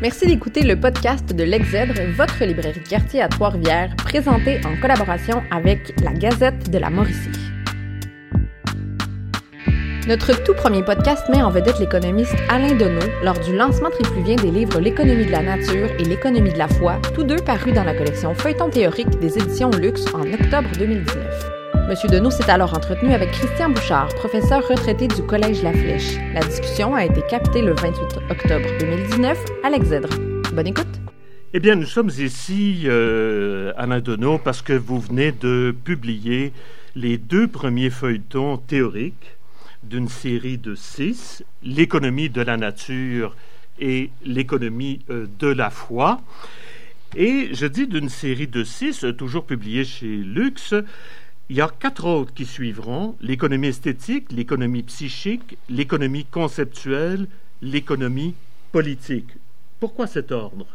Merci d'écouter le podcast de l'Exèdre, votre librairie de quartier à Trois-Rivières, présenté en collaboration avec la Gazette de la Mauricie. Notre tout premier podcast met en vedette l'économiste Alain Deneau lors du lancement tripluvien des livres L'économie de la nature et L'économie de la foi, tous deux parus dans la collection Feuilleton théorique des éditions Luxe en octobre 2019. Monsieur Deneau s'est alors entretenu avec Christian Bouchard, professeur retraité du Collège La Flèche. La discussion a été captée le 28 octobre 2019 à l'Exèdre. Bonne écoute. Eh bien, nous sommes ici, euh, Alain parce que vous venez de publier les deux premiers feuilletons théoriques d'une série de six, l'économie de la nature et l'économie euh, de la foi. Et je dis d'une série de six, toujours publiée chez Lux, il y a quatre autres qui suivront, l'économie esthétique, l'économie psychique, l'économie conceptuelle, l'économie politique. Pourquoi cet ordre?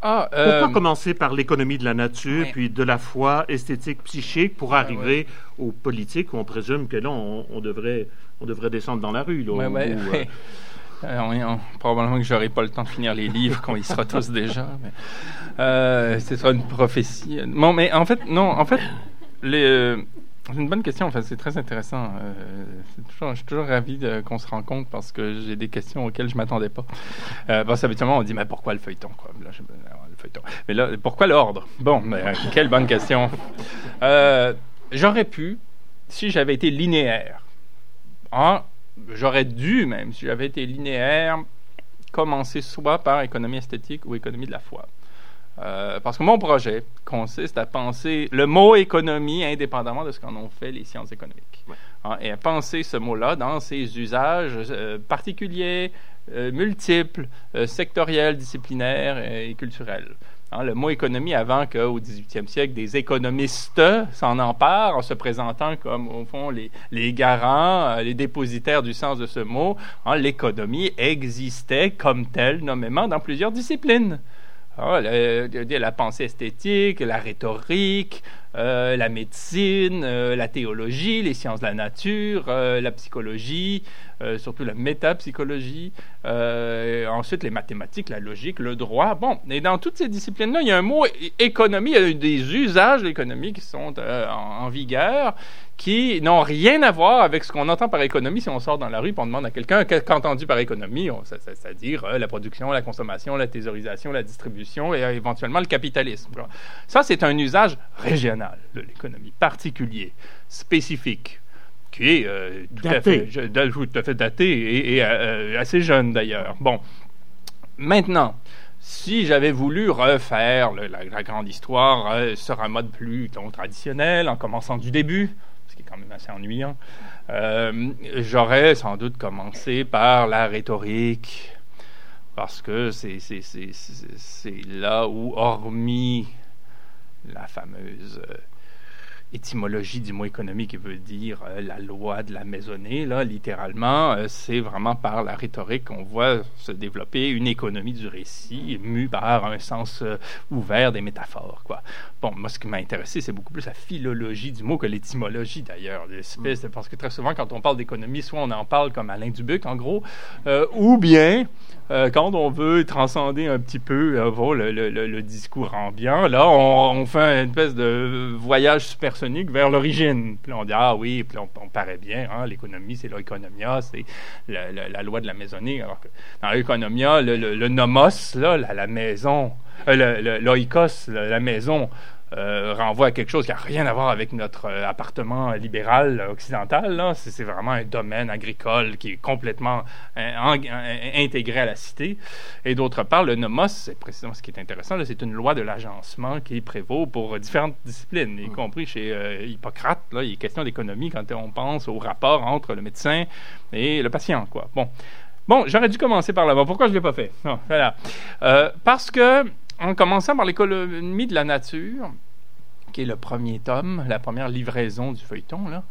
Ah, Pourquoi euh, commencer par l'économie de la nature, puis de la foi esthétique, psychique, pour arriver aux politiques où on présume que là, on, devrait, on devrait descendre dans la rue là, euh, probablement que j'aurai pas le temps de finir les livres quand ils seront tous déjà. Mais, euh, c'est une prophétie. Bon, mais en fait, non, en fait, les, euh, c'est une bonne question. Enfin, c'est très intéressant. Euh, toujours, je suis toujours ravi qu'on se rencontre parce que j'ai des questions auxquelles je m'attendais pas. parce qu'habituellement, on dit, mais pourquoi le feuilleton, quoi? Là, je, le feuilleton. Mais là, pourquoi l'ordre? Bon, mais, quelle bonne question. j'aurais pu, si j'avais été linéaire, en j'aurais dû même, si j'avais été linéaire, commencer soit par économie esthétique ou économie de la foi. Euh, parce que mon projet consiste à penser le mot économie indépendamment de ce qu'en ont fait les sciences économiques. Hein, et à penser ce mot-là dans ses usages euh, particuliers, euh, multiples, sectoriels, disciplinaires et culturels. Hein, le mot économie, avant qu'au 18e siècle, des économistes s'en emparent en se présentant comme, au fond, les, les garants, euh, les dépositaires du sens de ce mot, hein, l'économie existait comme telle, nommément, dans plusieurs disciplines. Ah, la, pensée esthétique, la rhétorique, euh, la médecine, euh, la théologie, les sciences de la nature, la psychologie, surtout la métapsychologie, ensuite les mathématiques, la logique, le droit. Bon, et dans toutes ces disciplines-là, il y a un mot économie, il y a des usages de l'économie qui sont en, vigueur qui n'ont rien à voir avec ce qu'on entend par économie si on sort dans la rue et on demande à quelqu'un qu'est-ce entendu par économie, c'est-à-dire euh, la production, la consommation, la thésaurisation, la distribution et euh, éventuellement le capitalisme. Ça, c'est un usage régional de l'économie, particulier, spécifique qui est euh, tout, à fait, tout, à fait, daté et, assez jeune d'ailleurs. Bon, maintenant, si j'avais voulu refaire la, grande histoire sur un mode plus traditionnel, en commençant du début, qui est quand même assez ennuyant. Euh, j'aurais sans doute commencé par la rhétorique, parce que c'est là où, hormis la fameuse euh, étymologie du mot économique qui veut dire euh, la loi de la maisonnée, là, littéralement, euh, c'est vraiment par la rhétorique qu'on voit se développer une économie du récit mue par un sens euh, ouvert des métaphores. Quoi. Bon, moi, ce qui m'a intéressé, c'est beaucoup plus la philologie du mot que l'étymologie, d'ailleurs. Mm. Parce que très souvent, quand on parle d'économie, soit on en parle comme Alain Dubuc, en gros, ou bien quand on veut transcender un petit peu euh, le, discours ambiant, là, on, fait une espèce de voyage vers l'origine. Puis on dit, ah oui, puis on, paraît bien, hein, l'économie, c'est l'économia, c'est la, loi de la maisonnée. Alors que dans l'économia, le, nomos, là, la, maison, euh, l'oikos, la maison, euh, renvoie à quelque chose qui n'a rien à voir avec notre euh, appartement libéral occidental. C'est vraiment un domaine agricole qui est complètement euh, intégré à la cité. Et d'autre part, le nomos, c'est précisément ce qui est intéressant, c'est une loi de l'agencement qui prévaut pour différentes disciplines, y compris chez Hippocrate. Là, il est question d'économie quand on pense au rapport entre le médecin et le patient. Quoi. Bon. Bon, j'aurais dû commencer par là-bas. Pourquoi je ne l'ai pas fait? voilà. parce que en commençant par l'économie de la nature, qui est le premier tome, la première livraison du feuilleton, là,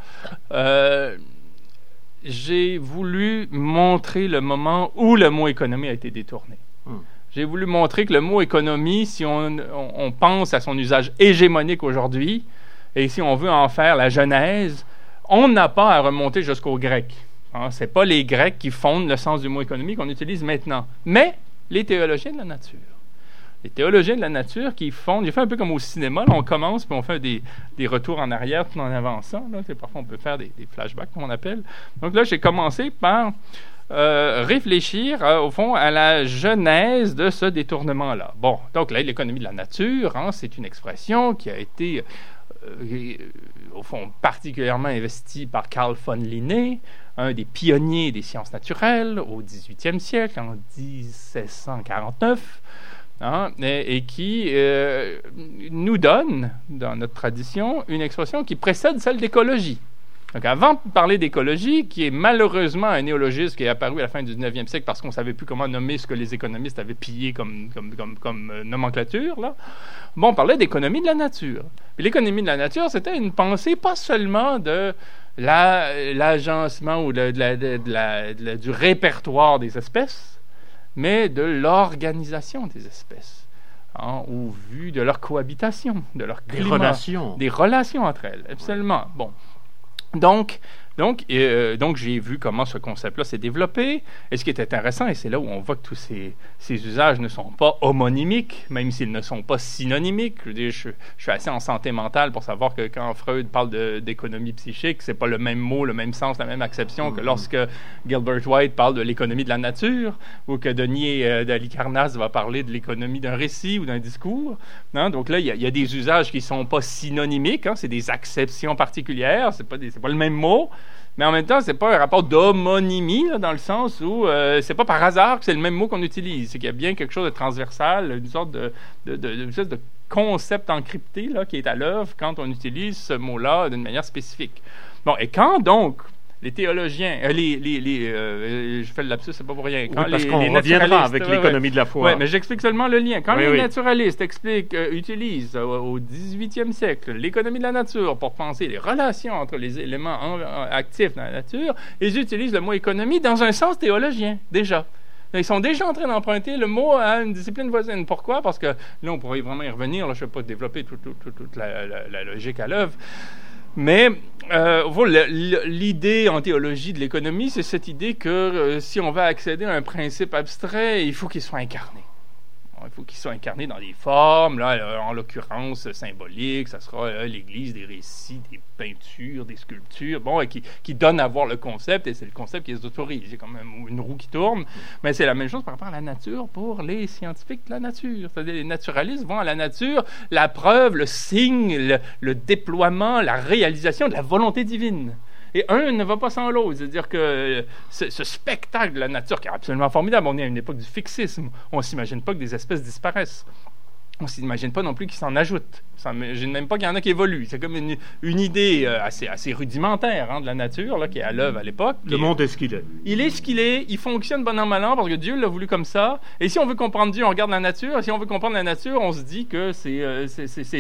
euh, j'ai voulu montrer le moment où le mot économie a été détourné. Hmm. J'ai voulu montrer que le mot économie, si on, on pense à son usage hégémonique aujourd'hui, et si on veut en faire la genèse, on n'a pas à remonter jusqu'au grec. Hein, Ce n'est pas les Grecs qui fondent le sens du mot économie qu'on utilise maintenant, mais les théologiens de la nature. Les théologiens de la nature qui fondent, j'ai fait un peu comme au cinéma, là, on commence puis on fait des, des retours en arrière tout en avançant. Là, parfois, on peut faire des, des flashbacks, comme on appelle. Donc là, j'ai commencé par euh, réfléchir, euh, au fond, à la genèse de ce détournement-là. Bon, donc là, l'économie de la nature, hein, c'est une expression qui a été, euh, au fond, particulièrement investie par Carl von Linné, un des pionniers des sciences naturelles au 18e siècle, en 1749. Hein, et, qui euh, nous donne, dans notre tradition, une expression qui précède celle d'écologie. Donc, avant de parler d'écologie, qui est malheureusement un néologisme qui est apparu à la fin du 19e siècle parce qu'on ne savait plus comment nommer ce que les économistes avaient pillé comme, comme, comme, comme euh, nomenclature, là, bon, on parlait d'économie de la nature. l'économie de la nature, c'était une pensée pas seulement de l'agencement ou de, de, du répertoire des espèces, mais de l'organisation des espèces, hein, au vu de leur cohabitation, de leur climat, des relations, des relations entre elles, absolument. Bon, donc donc, euh, donc j'ai vu comment ce concept-là s'est développé. Et ce qui est intéressant, et c'est là où on voit que tous ces, ces usages ne sont pas homonymiques, même s'ils ne sont pas synonymiques. Je, dire, je, je, suis assez en santé mentale pour savoir que quand Freud parle d'économie psychique, c'est pas le même mot, le même sens, la même acception que mm-hmm. lorsque Gilbert White parle de l'économie de la nature, ou que Denis euh, d'Alicarnasse va parler de l'économie d'un récit ou d'un discours. Non? Donc là, il y, y, a des usages qui sont pas synonymiques, hein? c'est des acceptions particulières, c'est pas, pas le même mot mais en même temps, c'est pas un rapport d'homonymie, dans le sens où euh, c'est pas par hasard que c'est le même mot qu'on utilise. C'est qu'il y a bien quelque chose de transversal, une sorte de, de, de, de, de concept encrypté là, qui est à l'œuvre quand on utilise ce mot-là d'une manière spécifique. Bon, et quand donc les théologiens, euh, les, les, les euh, je fais le lapsus, c'est pas pour rien. Quand oui, parce qu'on reviendra avec l'économie de la foi. Oui, mais j'explique seulement le lien. Quand oui, les oui. naturalistes expliquent, euh, utilisent au 18e siècle l'économie de la nature pour penser les relations entre les éléments en, en, actifs dans la nature, ils utilisent le mot économie dans un sens théologien, déjà. Ils sont déjà en train d'emprunter le mot à une discipline voisine. Pourquoi? Parce que là, on pourrait vraiment y revenir. Là, je ne vais pas développer toute, toute, toute, toute la, la, la, logique à l'œuvre. Mais euh, l'idée en théologie de l'économie, c'est cette idée que euh, si on va accéder à un principe abstrait, il faut qu'il soit incarné. Il faut qu'il soit incarné dans des formes, là, euh, en l'occurrence symboliques, ça sera euh, l'Église, des récits, des peintures, des sculptures, bon, qui, qui donne à voir le concept, et c'est le concept qui les autorise. C'est quand même une roue qui tourne, mais c'est la même chose par rapport à la nature pour les scientifiques de la nature. C'est-à-dire les naturalistes vont à la nature la preuve, le signe, le déploiement, la réalisation de la volonté divine. Et un ne va pas sans l'autre. C'est-à-dire que ce, ce, spectacle de la nature qui est absolument formidable, on est à une époque du fixisme. On ne s'imagine pas que des espèces disparaissent. On ne s'imagine pas non plus qu'ils s'en ajoutent. On s'imagine même pas qu'il y en a qui évoluent. C'est comme une, une idée euh, assez, assez, rudimentaire hein, de la nature là, qui est à l'œuvre à l'époque. Le monde est ce qu'il est. Il est ce qu'il est. Il fonctionne bon an, mal an parce que Dieu l'a voulu comme ça. Et si on veut comprendre Dieu, on regarde la nature. Et si on veut comprendre la nature, on se dit que c'est euh,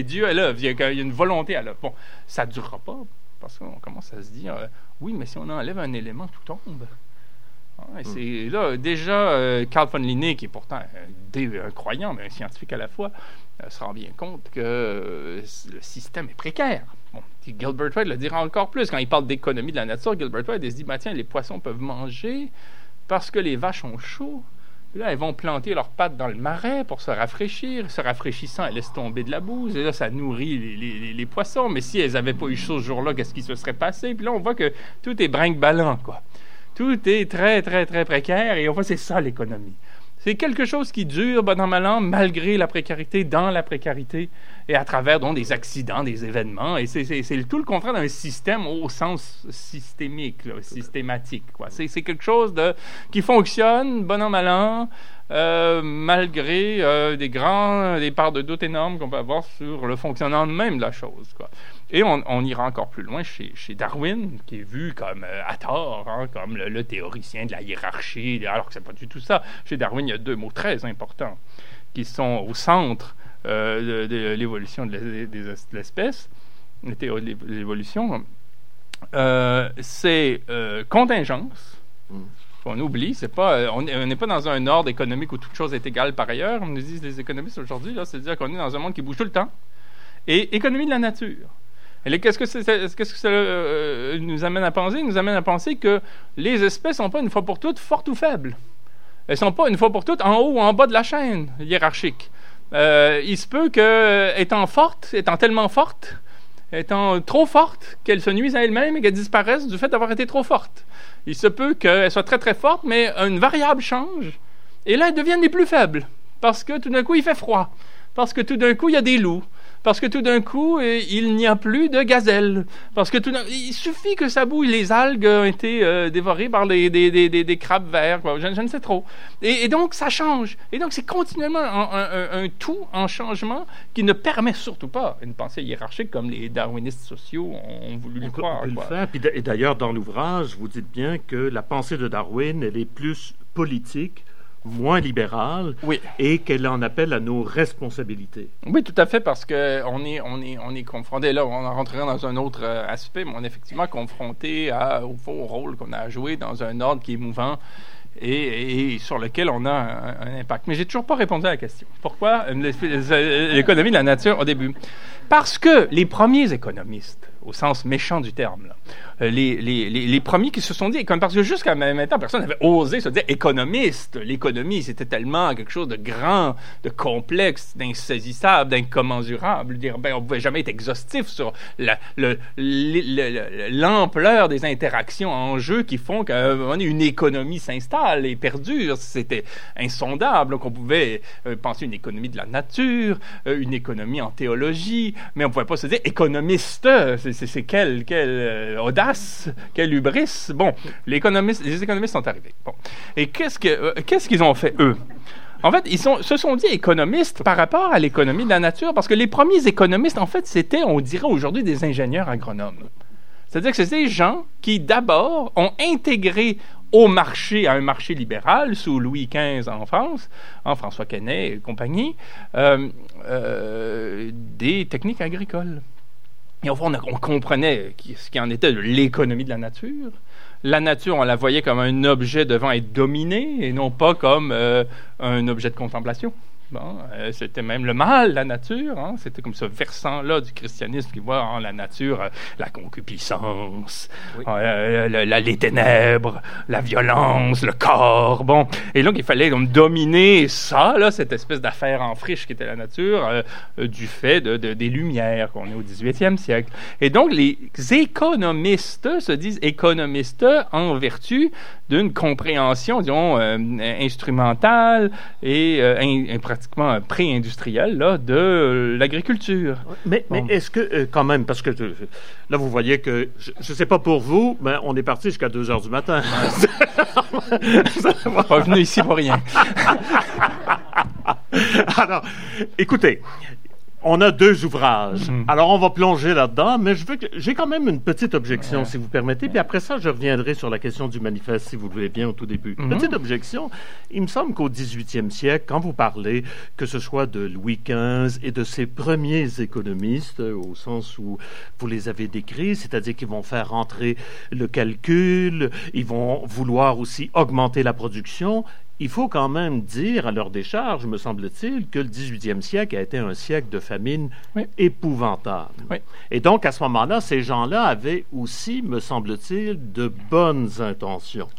Dieu à l'œuvre. Il, il, y a une volonté à l'œuvre. Bon, ça ne durera pas parce qu'on commence à se dire, euh, oui, mais si on enlève un élément, tout tombe. Ah, et c'est là, déjà, euh, Carl von Linné, qui est pourtant un, un, croyant, mais un scientifique à la fois, euh, se rend bien compte que euh, le système est précaire. Bon, Gilbert White le dira encore plus. Quand il parle d'économie de la nature, Gilbert White il se dit, bah, tiens, les poissons peuvent manger parce que les vaches ont chaud. Là, elles vont planter leurs pattes dans le marais pour se rafraîchir. Se rafraîchissant, elles laissent tomber de la bouse. Et là, ça nourrit les poissons. Mais si elles n'avaient pas eu chaud ce jour-là, qu'est-ce qui se serait passé? Puis là, on voit que tout est brinque-ballant, quoi. Tout est très, très, très précaire. Et on voit c'est ça l'économie. C'est quelque chose qui dure, bon an, mal an, malgré la précarité, dans la précarité, et à travers donc, des accidents, des événements. Et c'est tout le contraire d'un système au sens systémique, là, systématique. C'est quelque chose de, qui fonctionne, bon an, mal an, malgré euh, des grands, des parts de doute énormes qu'on peut avoir sur le fonctionnement même de la chose. Quoi. Et on, on, ira encore plus loin chez, chez, Darwin, qui est vu comme euh, à tort, hein, comme le, le, théoricien de la hiérarchie, alors que c'est pas du tout ça. Chez Darwin, il y a deux mots très importants qui sont au centre euh, de, de l'évolution de l'espèce, l'évolution. Euh, c'est contingence. Mm on oublie, c'est pas, on n'est pas dans un ordre économique où toute chose est égale par ailleurs, on nous disent les économistes aujourd'hui, c'est-à-dire qu'on est dans un monde qui bouge tout le temps. Et économie de la nature. Et qu'est-ce que, qu'est-ce euh, nous amène à penser? Il nous amène à penser que les espèces sont pas une fois pour toutes fortes ou faibles. Elles sont pas une fois pour toutes en haut ou en bas de la chaîne hiérarchique. Euh, il se peut que, étant fortes, étant tellement fortes, étant trop fortes, qu'elles se nuisent à elles-mêmes et qu'elles disparaissent du fait d'avoir été trop fortes. Il se peut qu'elles soient très très fortes, mais une variable change, et là elles deviennent les plus faibles, parce que tout d'un coup il fait froid, parce que tout d'un coup il y a des loups, parce que tout d'un coup, euh, il n'y a plus de gazelles. Parce que tout il suffit que ça bouille. Les algues ont été euh, dévorées par des, des, crabes verts. Je, ne sais trop. Et, donc, ça change. Et donc, c'est continuellement un, tout en changement qui ne permet surtout pas une pensée hiérarchique comme les darwinistes sociaux ont voulu le croire. Et d'ailleurs, dans l'ouvrage, vous dites bien que la pensée de Darwin, elle est plus politique moins libérale et qu'elle en appelle à nos responsabilités. Oui, tout à fait, parce qu'on est, on est, on est confronté, là, on rentrerait dans un autre euh, aspect, mais on est effectivement confronté à, au faux rôle qu'on a à jouer dans un ordre qui est mouvant et, sur lequel on a un, impact. Mais j'ai toujours pas répondu à la question. Pourquoi l'économie de la nature au début? Parce que les premiers économistes, au sens méchant du terme, euh, les, les, les, premiers qui se sont dit, parce que jusqu'à maintenant, personne n'avait osé se dire économiste. L'économie, c'était tellement quelque chose de grand, de complexe, d'insaisissable, d'incommensurable. Ben, on ne pouvait jamais être exhaustif sur l'ampleur des interactions en jeu qui font qu'une économie s'installe et perdure. C'était insondable. Donc, on pouvait euh, penser une économie de la nature, euh, une économie en théologie, mais on ne pouvait pas se dire économiste. C'est quelle, quelle audace quel hubris. Bon, les économistes, sont arrivés. Bon. Et qu'est-ce que, euh, qu'est-ce qu'ils ont fait, eux? En fait, ils sont, se sont dit économistes par rapport à l'économie de la nature, parce que les premiers économistes, en fait, c'était, on dirait aujourd'hui, des ingénieurs agronomes. C'est-à-dire que c'est des gens qui, d'abord, ont intégré au marché, à un marché libéral, sous Louis XV en France, en François Quesnay et compagnie, euh, euh, des techniques agricoles. Et au on, comprenait ce qui en était de l'économie de la nature. La nature, on la voyait comme un objet devant être dominé et non pas comme euh, un objet de contemplation. Bon, euh, c'était même le mal, la nature. Hein. C'était comme ce versant-là du christianisme qui voit en la nature euh, la concupiscence, euh, les ténèbres, la violence, le corps. Bon, et donc il fallait donc dominer ça, là, cette espèce d'affaire en friche qui était la nature, du fait de, des Lumières, qu'on est au 18e siècle. Et donc les économistes se disent économistes en vertu d'une compréhension, disons, instrumentale et pratiquement pré-industriel là, de l'agriculture. Mais, mais est-ce que, euh, quand même, parce que là, vous voyez que, je ne sais pas pour vous, mais on est parti jusqu'à 2 heures du matin. pas venu ici pour rien. Alors, écoutez, on a deux ouvrages. Mhm. Alors, on va plonger là-dedans, mais je veux que j'ai quand même une petite objection, si vous permettez. Puis après ça, je reviendrai sur la question du manifeste, si vous le voulez bien, au tout début. Mhm. Petite objection. Il me semble qu'au 18e siècle, quand vous parlez, que ce soit de Louis XV et de ses premiers économistes, au sens où vous les avez décrits, c'est-à-dire qu'ils vont faire rentrer le calcul, ils vont vouloir aussi augmenter la production, il faut quand même dire à leur décharge, me semble-t-il, que le 18e siècle a été un siècle de famine épouvantable. Et donc, à ce moment-là, ces gens-là avaient aussi, me semble-t-il, de bonnes intentions.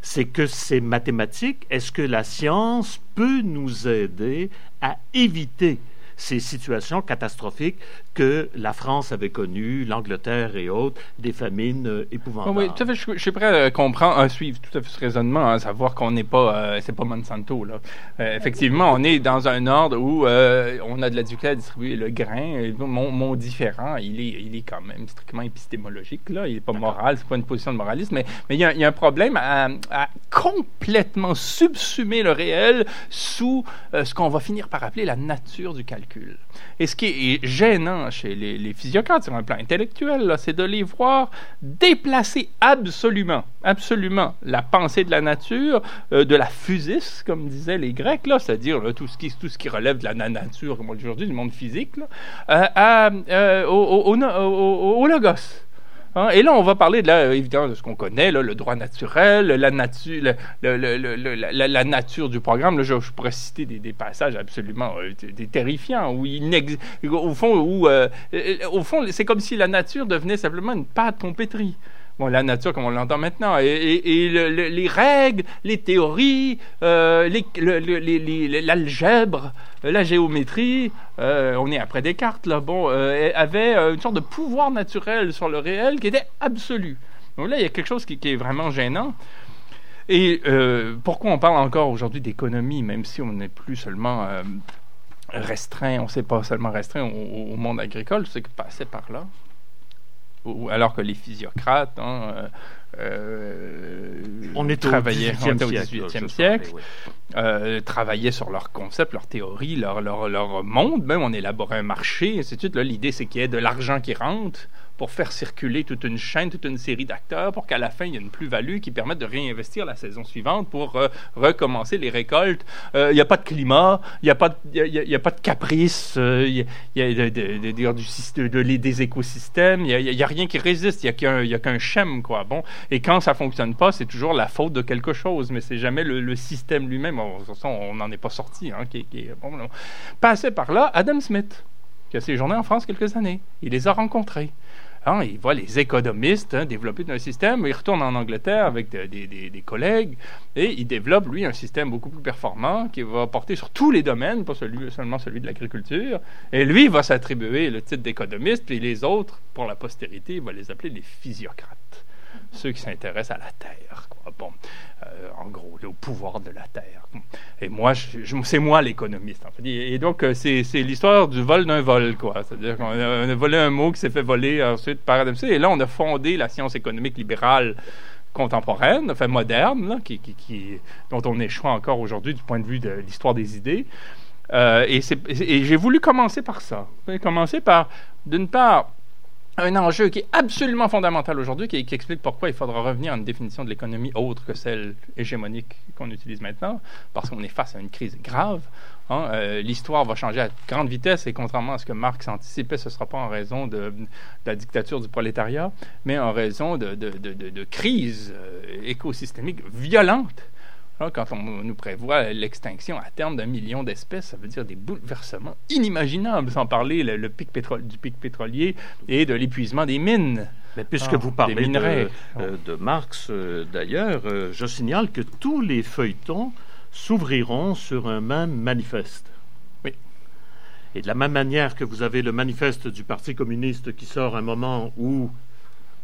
C'est que ces mathématiques, est-ce que la science peut nous aider à éviter ces situations catastrophiques que la France avait connues, l'Angleterre et autres, des famines euh, épouvantables. Oui, tout à fait, je, suis prêt à comprendre, à suivre tout à fait ce raisonnement, à savoir qu'on n'est pas, euh, c'est pas Monsanto là. Euh, effectivement, on est dans un ordre où on a de la difficulté à distribuer le grain. Mon, mon, différent, il est, il est quand même strictement épistémologique là. Il n'est pas moral, c'est pas une position de moraliste, mais mais il y a, il y a un problème à, à, complètement subsumer le réel sous ce qu'on va finir par appeler la nature du calcul. Et ce qui est gênant chez les, physiocrates sur un plan intellectuel, c'est de les voir déplacer absolument, absolument la pensée de la nature, euh, de la physis, comme disaient les Grecs, c'est-à-dire tout, ce qui, tout ce qui relève de la nature, comme aujourd'hui, du monde physique, euh, euh, au, au, au, logos. Hein? Et là, on va parler de la, évidemment de ce qu'on connaît, là, le droit naturel, la nature, la, nature du programme. Là, je, je, pourrais citer des, passages absolument euh, terrifiants où il au fond, où, euh, au fond, c'est comme si la nature devenait simplement une pâte qu'on pétrit. Bon, la nature comme on l'entend maintenant, et, et, et le, les règles, les théories, euh, l'algèbre, la géométrie, euh, on est après Descartes, là, bon, euh, avait euh, une sorte de pouvoir naturel sur le réel qui était absolu. Donc là, il y a quelque chose qui, est vraiment gênant. Et euh, pourquoi on parle encore aujourd'hui d'économie, même si on n'est plus seulement euh, restreint, on ne s'est pas seulement restreint au, au monde agricole, c'est que passer par là alors que les physiocrates hein, euh, euh on est travaillaient au XVIIIe siècle, oui. euh, travaillaient sur leurs concepts, leurs théories, leur, leur, leur monde, même on élaborait un marché, et ainsi de suite. L'idée, c'est qu'il y ait de l'argent qui rentre pour faire circuler toute une chaîne, toute une série d'acteurs, pour qu'à la fin, il y ait une plus-value qui permette de réinvestir la saison suivante pour euh, recommencer les récoltes. Il euh, n'y a pas de climat, il n'y a, pas de, y a, y pas de caprice, il euh, y a, de, de, de, des écosystèmes, il n'y a, rien qui résiste, il n'y a qu'un qu quoi. Bon. Et quand ça fonctionne pas, c'est toujours la faute de quelque chose, mais c'est jamais le, système lui-même. on n'en est pas sorti. Hein, Passé par là, Adam Smith, qui a séjourné en France quelques années. Il les a rencontrés. Hein, il voit les économistes hein, développer un système, il retourne en Angleterre avec de, de, de, des collègues et il développe, lui, un système beaucoup plus performant qui va porter sur tous les domaines, pas seulement celui de l'agriculture. Et lui va s'attribuer le titre d'économiste, puis les autres, pour la postérité, il va les appeler les physiocrates, ceux qui s'intéressent à la terre. Quoi. Bon, euh, en gros, au pouvoir de la terre. Et moi, je, je, c'est moi l'économiste. En. Et, donc, euh, c'est, l'histoire du vol d'un vol, quoi. C'est-à-dire qu'on a, volé un mot qui s'est fait voler ensuite par Adam Smith. Et là, on a fondé la science économique libérale contemporaine, enfin moderne, là, qui, qui, dont on échoue encore aujourd'hui du point de vue de l'histoire des idées. Euh, et, et j'ai voulu commencer par ça. J'ai commencé par, d'une part, un enjeu qui est absolument fondamental aujourd'hui, qui, qui, explique pourquoi il faudra revenir à une définition de l'économie autre que celle hégémonique qu'on utilise maintenant, parce qu'on est face à une crise grave. Hein, euh, L'histoire va changer à grande vitesse et contrairement à ce que Marx anticipait, ce ne sera pas en raison de, la dictature du prolétariat, mais en raison de, de, de crise euh, écosystémique violente quand on nous prévoit l'extinction à terme d'un million d'espèces, ça veut dire des bouleversements inimaginables, sans parler le, le pic pétrole, du pic pétrolier et de l'épuisement des mines. Mais puisque ah, vous parlez de, euh, de, Marx, euh, d'ailleurs, euh, je signale que tous les feuilletons s'ouvriront sur un même manifeste. Oui. Et de la même manière que vous avez le manifeste du Parti communiste qui sort un moment où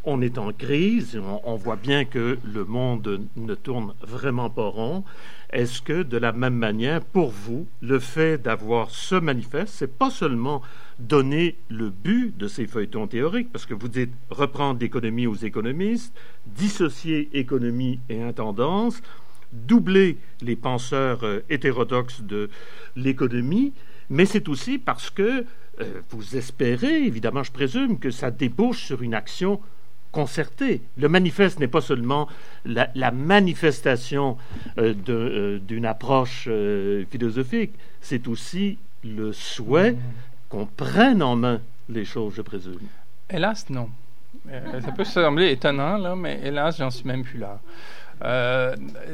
on est en crise, on, voit bien que le monde ne tourne vraiment pas rond. Est-ce que, de la même manière, pour vous, le fait d'avoir ce manifeste, c'est pas seulement donner le but de ces feuilletons théoriques, parce que vous dites reprendre l'économie aux économistes, dissocier économie et intendance, doubler les penseurs euh, hétérodoxes de l'économie, mais c'est aussi parce que euh, vous espérez, évidemment, je présume, que ça débouche sur une action concerté. Le manifeste n'est pas seulement la, la manifestation euh, d'une euh, approche euh, philosophique, c'est aussi le souhait mmh. qu'on prenne en main les choses, je présume. Hélas, non. Ça peut sembler étonnant, là, mais hélas, j'en suis même plus là.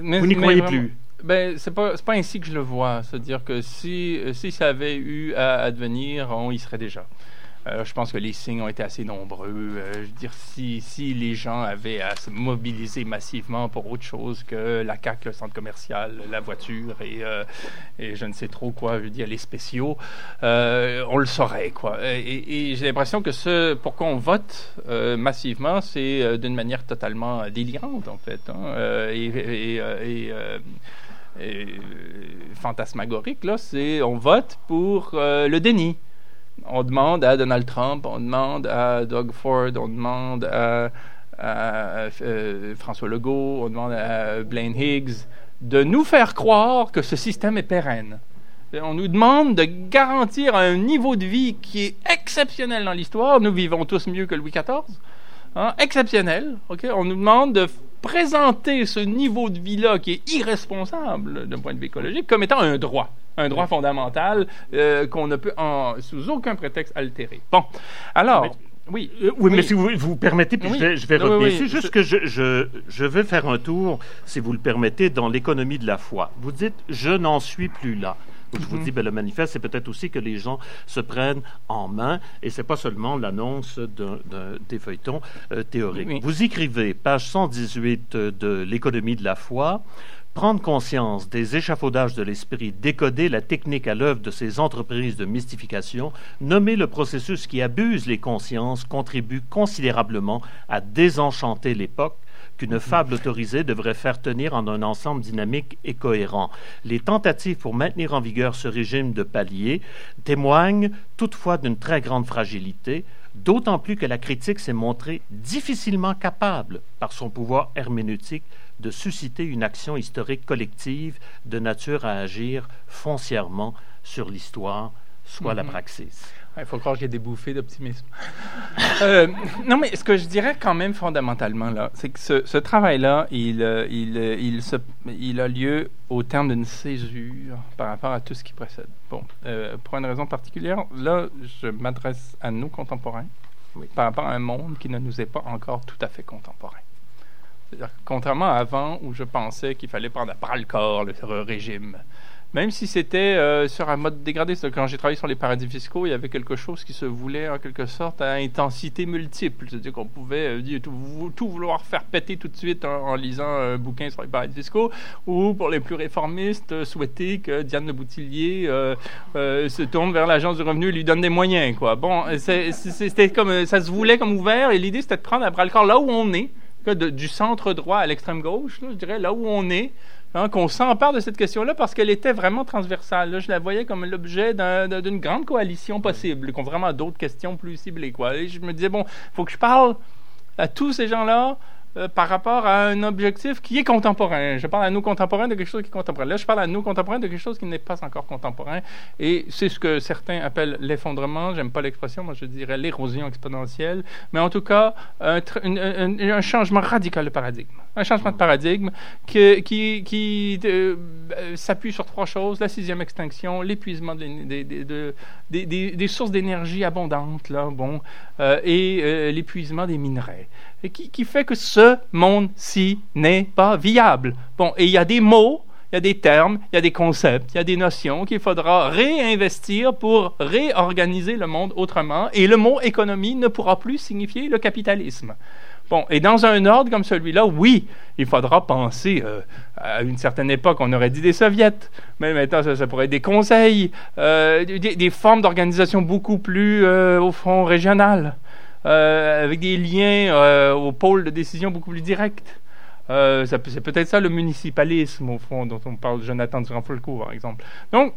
Mais, Vous n'y croyez vraiment, plus? ben, c'est pas, pas ainsi que je le vois. C'est-à-dire que si, si ça avait eu à advenir, on y serait déjà. Euh, je pense que les signes ont été assez nombreux. Euh, je veux dire, si, si les gens avaient à se mobiliser massivement pour autre chose que la CAC, le centre commercial, la voiture et, euh, et je ne sais trop quoi, je veux dire, les spéciaux, on le saurait, quoi. Et, j'ai l'impression que ce pourquoi on vote massivement, c'est d'une manière totalement délirante, en fait, hein, et, et, fantasmagorique, là, c'est on vote pour le déni on demande à Donald Trump, on demande à Doug Ford, on demande à, euh, François Legault, on demande à Blaine Higgs de nous faire croire que ce système est pérenne. On nous demande de garantir un niveau de vie qui est exceptionnel dans l'histoire. Nous vivons tous mieux que Louis XIV. Hein, exceptionnel. Okay? On nous demande de présenter ce niveau de vie-là qui est irresponsable d'un point de vue écologique comme étant un droit un droit fondamental euh, qu'on ne peut en, sous aucun prétexte altérer. Bon, alors, Oui. Euh, oui, mais si vous, vous permettez, puis Oui. je vais, je vais Oui, revenir. C'est juste que je, je, je vais faire un tour, si vous le permettez, dans l'économie de la foi. Vous dites, je n'en suis plus là. Je vous Mhm. dis, ben, le manifeste, c'est peut-être aussi que les gens se prennent en main, et c'est pas seulement l'annonce des feuilletons euh, théoriques. Oui. Vous écrivez, page 118 euh, de l'économie de la foi, Prendre conscience des échafaudages de l'esprit, décoder la technique à l'œuvre de ces entreprises de mystification, nommer le processus qui abuse les consciences contribue considérablement à désenchanter l'époque qu'une fable autorisée devrait faire tenir en un ensemble dynamique et cohérent. Les tentatives pour maintenir en vigueur ce régime de paliers témoignent toutefois d'une très grande fragilité, d'autant plus que la critique s'est montrée difficilement capable, par son pouvoir herméneutique, de susciter une action historique collective de nature à agir foncièrement sur l'histoire, soit la Mhm. praxis. Il faut croire y a des bouffées d'optimisme. Euh, non, mais ce que je dirais quand même fondamentalement, là, c'est que ce, ce travail-là, il, euh, il, euh, il, se- il a lieu au terme d'une césure par rapport à tout ce qui précède. Bon, euh, pour une raison particulière, là, je m'adresse à nos contemporains Oui. par rapport à un monde qui ne nous est pas encore tout à fait contemporain. C'est-à-dire que contrairement à avant, où je pensais qu'il fallait prendre à bras le corps le régime, même si c'était euh, sur un mode dégradé, quand j'ai travaillé sur les paradis fiscaux, il y avait quelque chose qui se voulait en quelque sorte à intensité multiple. C'est-à-dire qu'on pouvait euh, tout, vou- tout vouloir faire péter tout de suite en, lisant un bouquin sur les paradis fiscaux, ou pour les plus réformistes, euh, souhaiter que Diane Le Boutillier euh, se tourne vers l'agence du revenu et lui donne des moyens. Quoi. Bon, c'était comme ça se voulait comme ouvert, et l'idée c'était de prendre à bras le corps là où on est, de- du centre droit à l'extrême gauche, là, je dirais là où on est, hein, qu'on s'empare de cette question-là parce qu'elle était vraiment transversale. Là, je la voyais comme l'objet d'un- d'un- d'une grande coalition possible, qui ont vraiment d'autres questions plus ciblées. Quoi. Et je me disais, bon, faut que je parle à tous ces gens-là euh, par rapport à un objectif qui est contemporain. Je parle à nos contemporains de quelque chose qui est contemporain. Là, je parle à nos contemporains de quelque chose qui n'est pas encore contemporain. Et c'est ce que certains appellent l'effondrement. J'aime pas l'expression, moi je dirais l'érosion exponentielle. Mais en tout cas, un, changement radical de paradigme. Un changement de paradigme qui, euh, s'appuie sur trois choses la sixième extinction, l'épuisement de l'é- des- des- de- des, des- des sources d'énergie abondantes, là, bon, euh, et l'épuisement des minerais. Et qui, fait que ce monde-ci n'est pas viable. Bon, et il y a des mots, il y a des termes, il y a des concepts, il y a des notions qu'il faudra réinvestir pour réorganiser le monde autrement. Et le mot économie ne pourra plus signifier le capitalisme. Bon, et dans un ordre comme celui-là, oui, il faudra penser, euh, à une certaine époque, on aurait dit des soviets, mais maintenant, ça, pourrait être des conseils, euh, des, des formes d'organisation beaucoup plus, euh, au fond, régionales, euh, avec des liens euh, au pôle de décision beaucoup plus directs. Euh, c'est peut-être ça le municipalisme, au fond, dont on parle Jonathan Durand-Folco, par exemple. Donc,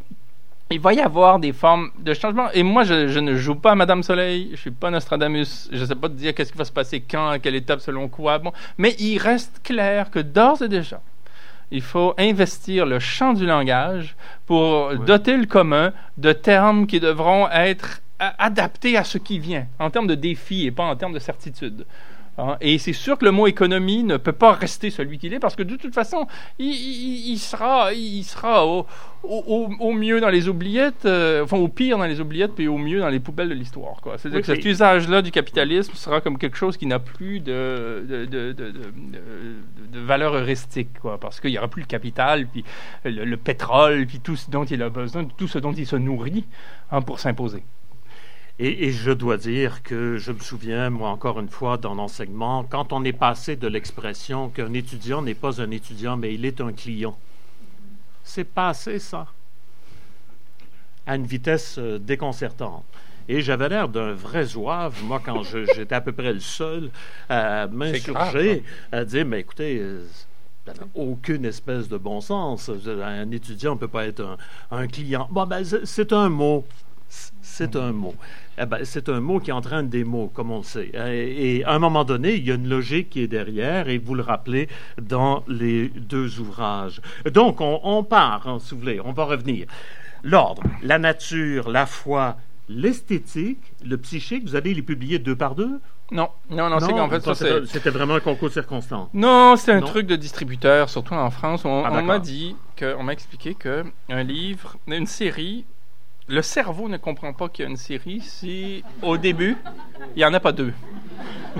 il va y avoir des formes de changement. Et moi, je, je ne joue pas à Madame Soleil, je suis pas Nostradamus, je ne sais pas te dire qu'est-ce qui va se passer quand, à quelle étape, selon quoi. Bon, mais il reste clair que d'ores et déjà, il faut investir le champ du langage pour Ouais. doter le commun de termes qui devront être a- adaptés à ce qui vient, en termes de défis et pas en termes de certitude. Hein, Et c'est sûr que le mot économie ne peut pas rester celui qu'il est parce que de toute façon, il, il- il sera, il sera au, au- au- au mieux dans les oubliettes, euh, enfin au pire dans les oubliettes, puis au mieux dans les poubelles de l'histoire. C'est-à-dire Oui, que cet usage-là du capitalisme sera comme quelque chose qui n'a plus de, de, de, de- de- de- de valeur heuristique, quoi, parce qu'il n'y aura plus le capital, puis le, le pétrole, puis tout ce dont il a besoin, tout ce dont il se nourrit hein, pour s'imposer. Et, et je dois dire que je me souviens, moi, encore une fois, dans l'enseignement, quand on est passé de l'expression qu'un étudiant n'est pas un étudiant, mais il est un client, c'est passé ça à une vitesse euh, déconcertante. Et j'avais l'air d'un vrai zouave, moi, quand j'étais à peu près le seul à m'insurger, à dire, mais écoutez, euh, ça n'a aucune espèce de bon sens. Un étudiant ne peut pas être un, un client. Bon, ben, c'est un mot. C'est un mot. Eh ben, c'est un mot qui entraîne des mots, comme on le sait. Et, et à un moment donné, il y a une logique qui est derrière, et vous le rappelez dans les deux ouvrages. Donc, on, on part, hein, si vous voulez, on va revenir. L'ordre, la nature, la foi, l'esthétique, le psychique, vous allez les publier deux par deux? Non, non, non, c'est qu'en fait, ça, c'est... c'était vraiment un concours de circonstances. Non, c'est un Non? truc de distributeur, surtout en France. On, Ah, on m'a dit, que, on m'a expliqué que un livre, une série le cerveau ne comprend pas qu'il y a une série si, au début, il n'y en a pas deux.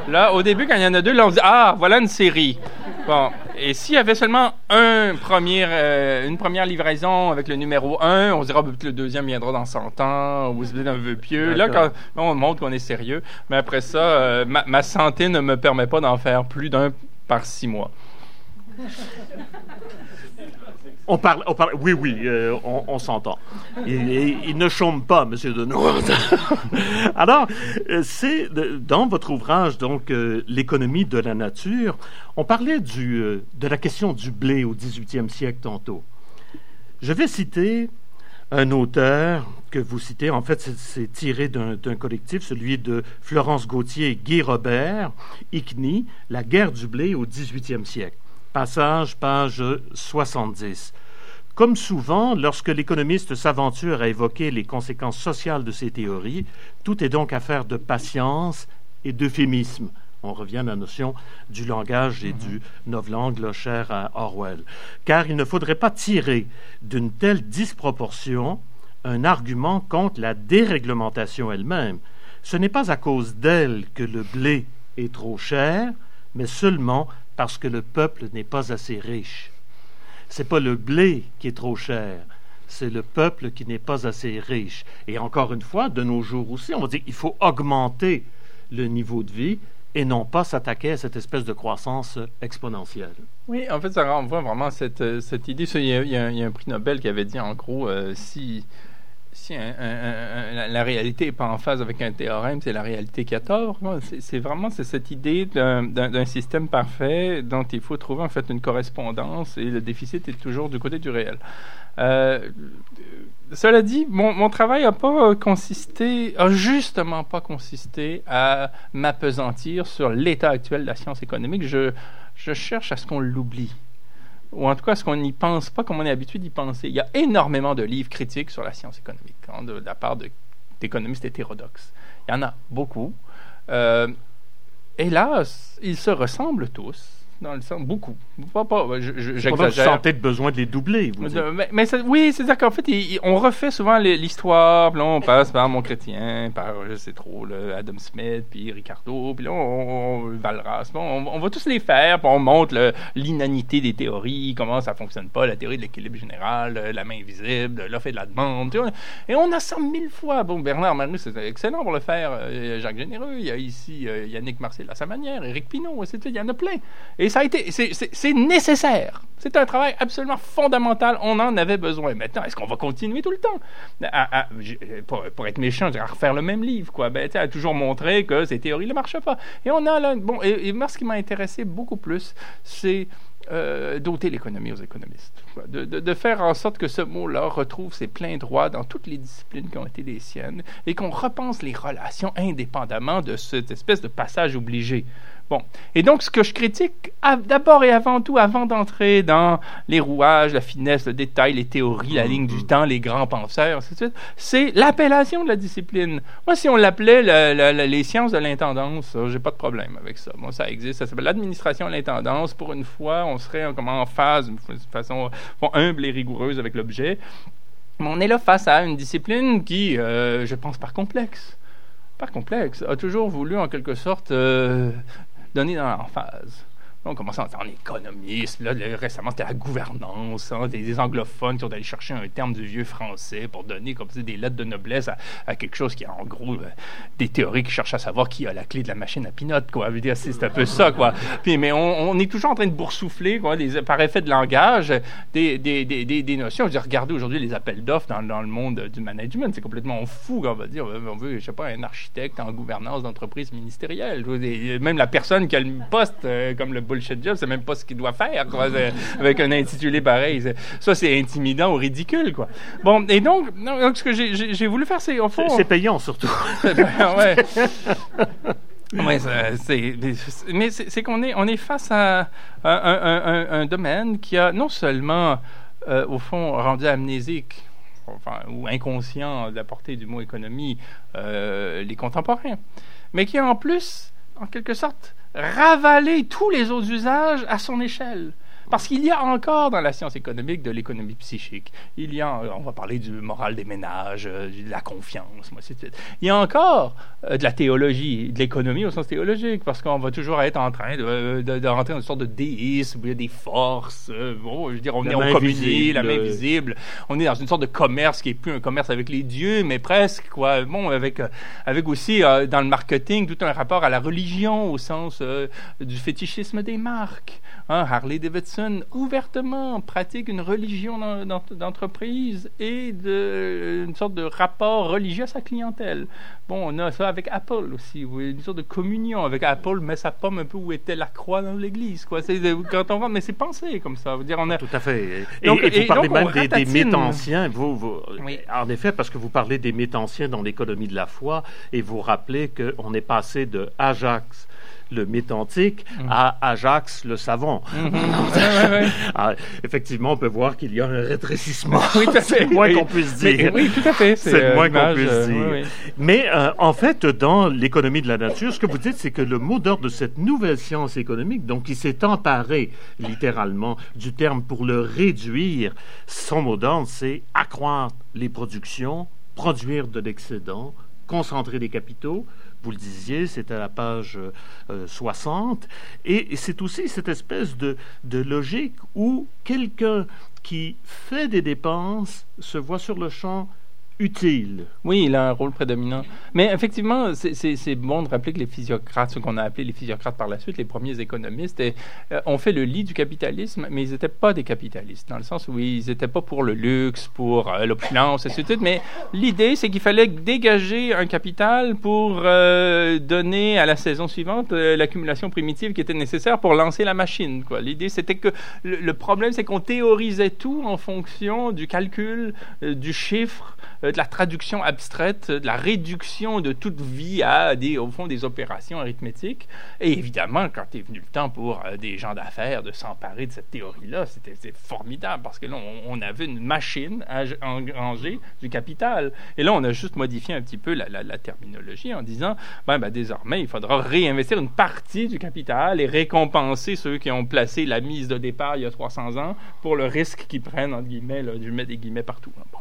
Là, au début, quand il y en a deux, là, on dit Ah, voilà une série. Bon. Et s'il y avait seulement un premier, euh, une première livraison avec le numéro 1, on se dira que le deuxième viendra dans 100 ans, ou vous êtes un vœu pieux. Là, quand, on montre qu'on est sérieux. Mais après ça, euh, ma, ma santé ne me permet pas d'en faire plus d'un par six mois. On parle, oui, oui, euh, on, s'entend. Il, ne chôme pas, Monsieur Deneau. Alors, euh, c'est dans votre ouvrage, donc, euh, L'économie de la nature, on parlait de la question du blé au 18e siècle tantôt. Je vais citer un auteur que vous citez, en fait, c'est tiré d'un collectif, celui de Florence Gauthier et Guy Robert, ICNI, La guerre du blé au 18e siècle. Passage, page 70. Comme souvent, lorsque l'économiste s'aventure à évoquer les conséquences sociales de ses théories, tout est donc affaire de patience et d'euphémisme. On revient à la notion du langage et du novlangue cher à Orwell. Car il ne faudrait pas tirer d'une telle disproportion un argument contre la déréglementation elle-même. Ce n'est pas à cause d'elle que le blé est trop cher, mais seulement parce que le peuple n'est pas assez riche. C'est pas le blé qui est trop cher, c'est le peuple qui n'est pas assez riche. Et encore une fois, de nos jours aussi, on va dire qu'il faut augmenter le niveau de vie et non pas s'attaquer à cette espèce de croissance exponentielle. Oui, en fait, ça renvoie vraiment cette, euh, cette idée. Il y, a, un prix Nobel qui avait dit, en gros, euh, si si la, réalité n'est pas en phase avec un théorème, c'est la réalité qui a tort. C'est vraiment cette idée d'un système parfait dont il faut trouver en fait une correspondance et le déficit est toujours du côté du réel. Euh, cela dit, mon, travail n'a pas consisté, justement pas consisté à m'apesantir sur l'état actuel de la science économique. Je cherche à ce qu'on l'oublie ou en tout cas, ce qu'on n'y pense pas comme on est habitué d'y penser. Il y a énormément de livres critiques sur la science économique hein, de, la part d'économistes hétérodoxes. Il y en a beaucoup. Euh, hélas, ils se ressemblent tous dans le sens, beaucoup. Pas, pas, j'exagère. Vous le besoin de les doubler, vous Mais, mais oui, c'est-à-dire qu'en fait, on refait souvent l'histoire, puis là, on passe par Mon Chrétien, par, je sais trop, Adam Smith, puis Ricardo, puis là, on, Valras, on, va tous les faire, puis on montre l'inanité des théories, comment ça fonctionne pas, la théorie de l'équilibre général, la main invisible, l'offre et de la demande, et on a ça mille fois. Bon, Bernard Manu, c'est excellent pour le faire, euh, Jacques Généreux, il y a ici euh, Yannick Marcel à sa manière, Éric Pinault, il y en a plein. Et ça a été, c'est nécessaire. C'est un travail absolument fondamental. On en avait besoin. Maintenant, est-ce qu'on va continuer tout le temps? À, pour, être méchant, à refaire le même livre, quoi Ben, à toujours montrer que ces théories ne marchent pas. Et on a bon, et, moi, ce qui m'a intéressé beaucoup plus, c'est euh, doter l'économie aux économistes. De, de, faire en sorte que ce mot-là retrouve ses pleins droits dans toutes les disciplines qui ont été les siennes et qu'on repense les relations indépendamment de cette espèce de passage obligé. Bon. Et donc, ce que je critique, d'abord et avant tout, avant d'entrer dans les rouages, la finesse, le détail, les théories, la ligne du temps, les grands penseurs, c'est l'appellation de la discipline. Moi, si on l'appelait les sciences de l'intendance, j'ai pas de problème avec ça. Bon, ça existe. Ça s'appelle l'administration de l'intendance. Pour une fois, on serait en, en phase, de façon humble et rigoureuse avec l'objet. Mais on est là face à une discipline qui, euh, je pense, par complexe par complexe, a toujours voulu en quelque sorte euh, donner dans l'emphase on commence en, en économiste. Là, récemment, c'était la gouvernance. Hein, des, anglophones qui sont allés chercher un terme du vieux français pour donner comme des lettres de noblesse à, quelque chose qui est en gros euh, des théories qui cherchent à savoir qui a la clé de la machine à pinote. Quoi. C'est un peu ça. Quoi. Puis, mais on, est toujours en train de boursoufler quoi, par effet de langage des, des, des, notions. Regardez aujourd'hui les appels d'offres dans, le monde du management. C'est complètement fou. On va dire, on veut, je sais pas, un architecte en gouvernance d'entreprise ministérielle. Même la personne qui a le poste, euh, comme le bullshit job, c'est même pas ce qu'il doit faire, avec un intitulé pareil. Ça, c'est intimidant ou ridicule, quoi. Bon, et donc, ce que j'ai voulu faire, c'est, au fond... C'est payant, surtout. ouais. mais c'est qu'on est, on est face à un, domaine qui a non seulement, euh, au fond, rendu amnésique enfin, ou inconscient de la portée du mot économie euh, les contemporains, mais qui a en plus, en quelque sorte, ravaler tous les autres usages à son échelle. Parce qu'il y a encore dans la science économique de l'économie psychique. Il y a, on va parler du moral des ménages, euh, de la confiance, moi, c'est Il y a encore euh, de la théologie, de l'économie au sens théologique, parce qu'on va toujours être en train de, de, rentrer dans une sorte de déisme, où il y a des forces. Euh, bon, je veux dire, on est en communie, la main visible. On est dans une sorte de commerce qui est plus un commerce avec les dieux, mais presque, quoi. Bon, avec, avec aussi, dans le marketing, tout un rapport à la religion au sens du fétichisme des marques. Hein, Harley Davidson ouvertement pratique une religion d'entreprise et de, une sorte de rapport religieux à sa clientèle. Bon, on a ça avec Apple aussi, une sorte de communion avec Apple, met sa pomme un peu où était la croix dans l'église. Quoi. quand on va, mais c'est pensé comme ça. Dire, on a... Tout à fait. Et, donc, vous parlez même des, des métanciens, vous, vous en effet, parce que vous parlez des métanciens dans l'économie de la foi, et vous rappelez qu'on est passé de Ajax le mythe antique, mm. à Ajax le savant. Mm-hmm. Ah, effectivement, on peut voir qu'il y a un rétrécissement. Oui, C'est moins qu'on puisse dire. oui, tout à fait. C'est le moins qu'on puisse euh, dire. Mais euh, en fait, dans l'économie de la nature, ce que vous dites, c'est que le mot d'ordre de cette nouvelle science économique, donc qui s'est emparé littéralement du terme pour le réduire, son mot d'ordre, c'est accroître les productions, produire de l'excédent, concentrer les capitaux, vous le disiez, c'est à la page 60. Euh, et, c'est aussi cette espèce de, de logique où quelqu'un qui fait des dépenses se voit sur le champ utile. Oui, il a un rôle prédominant. Mais effectivement, c'est bon de rappeler que les physiocrates, ce qu'on a appelé les physiocrates par la suite, les premiers économistes, euh, ont fait le lit du capitalisme, mais ils n'étaient pas des capitalistes, dans le sens où ils n'étaient pas pour le luxe, pour euh, l'opulence, etc. Mais l'idée, c'est qu'il fallait dégager un capital pour euh, donner à la saison suivante l'accumulation primitive qui était nécessaire pour lancer la machine. L'idée, c'était que le problème, c'est qu'on théorisait tout en fonction du calcul, du chiffre, euh, de la traduction abstraite, de la réduction de toute vie à des, au fond, des opérations arithmétiques. Et évidemment, quand est venu le temps pour euh, des gens d'affaires de s'emparer de cette théorie-là, c'était formidable parce que là, on, avait une machine à engranger du capital. Et là, on a juste modifié un petit peu la, terminologie en disant, ben, ben, désormais, il faudra réinvestir une partie du capital et récompenser ceux qui ont placé la mise de départ il y a 300 ans pour le risque qu'ils prennent, entre guillemets, je mets des guillemets partout. Bon.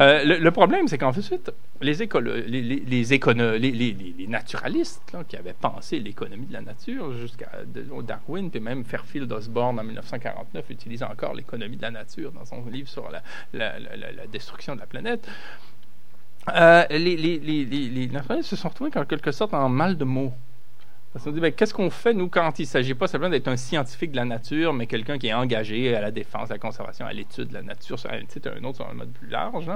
Euh, le problème, c'est qu'en fait, les, écoles, les, les, les, naturalistes qui avaient pensé l'économie de la nature jusqu'à Darwin, puis même Fairfield Osborne en 1949 utilise encore l'économie de la nature dans son livre sur la, destruction de la planète. Euh, les, naturalistes se sont retrouvés en quelque sorte en mal de mots. Ben, qu'est-ce qu'on fait, nous, quand il ne s'agit pas simplement d'être un scientifique de la nature, mais quelqu'un qui est engagé à la défense, à la conservation, à l'étude de la nature, c'est un autre sur un mode plus large.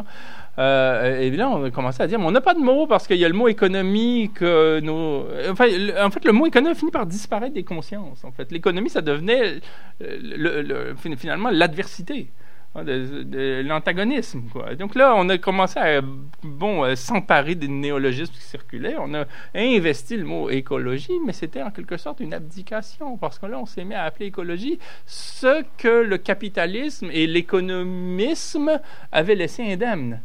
Euh, et là, on a commencé à dire, mais on n'a pas de mots parce qu'il y a le mot économie que nos... Enfin, en fait, le mot économie finit par disparaître des consciences. En fait, l'économie, ça devenait euh, finalement l'adversité. De, l'antagonisme. Donc là, on a commencé à bon, euh, s'emparer des néologismes qui circulaient. On a investi le mot écologie, mais c'était en quelque sorte une abdication, parce que là, on s'est mis à appeler écologie ce que le capitalisme et l'économisme avaient laissé indemne.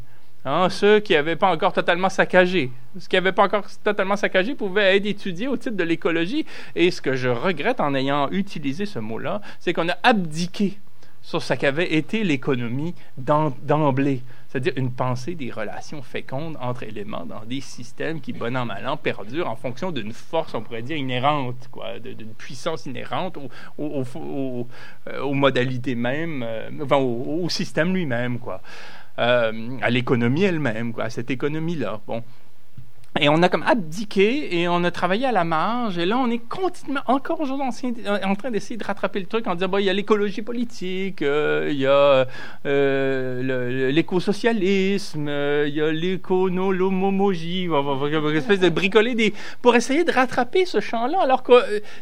Hein, ceux qui n'avaient pas encore totalement saccagé. Ce qui n'avait pas encore totalement saccagé pouvait être étudié au titre de l'écologie. Et ce que je regrette en ayant utilisé ce mot-là, c'est qu'on a abdiqué sur ce qu'avait été l'économie d'emblée, c'est-à-dire une pensée des relations fécondes entre éléments dans des systèmes qui, bon an, mal an, perdurent en fonction d'une force, on pourrait dire, inhérente, quoi, d'une puissance inhérente aux euh, modalités mêmes, euh, enfin, au, système lui-même, quoi. Euh, à l'économie elle-même, quoi, à cette économie-là. Bon. Et on a comme abdiqué et on a travaillé à la marge. Et là, on est continuellement, encore aujourd'hui, en train d'essayer de rattraper le truc en disant, bon, il y a l'écologie politique, euh, il y a euh, l'écosocialisme, euh, il y a l'éconolomomogie, on va espèce de bricoler pour essayer de rattraper ce champ-là, alors que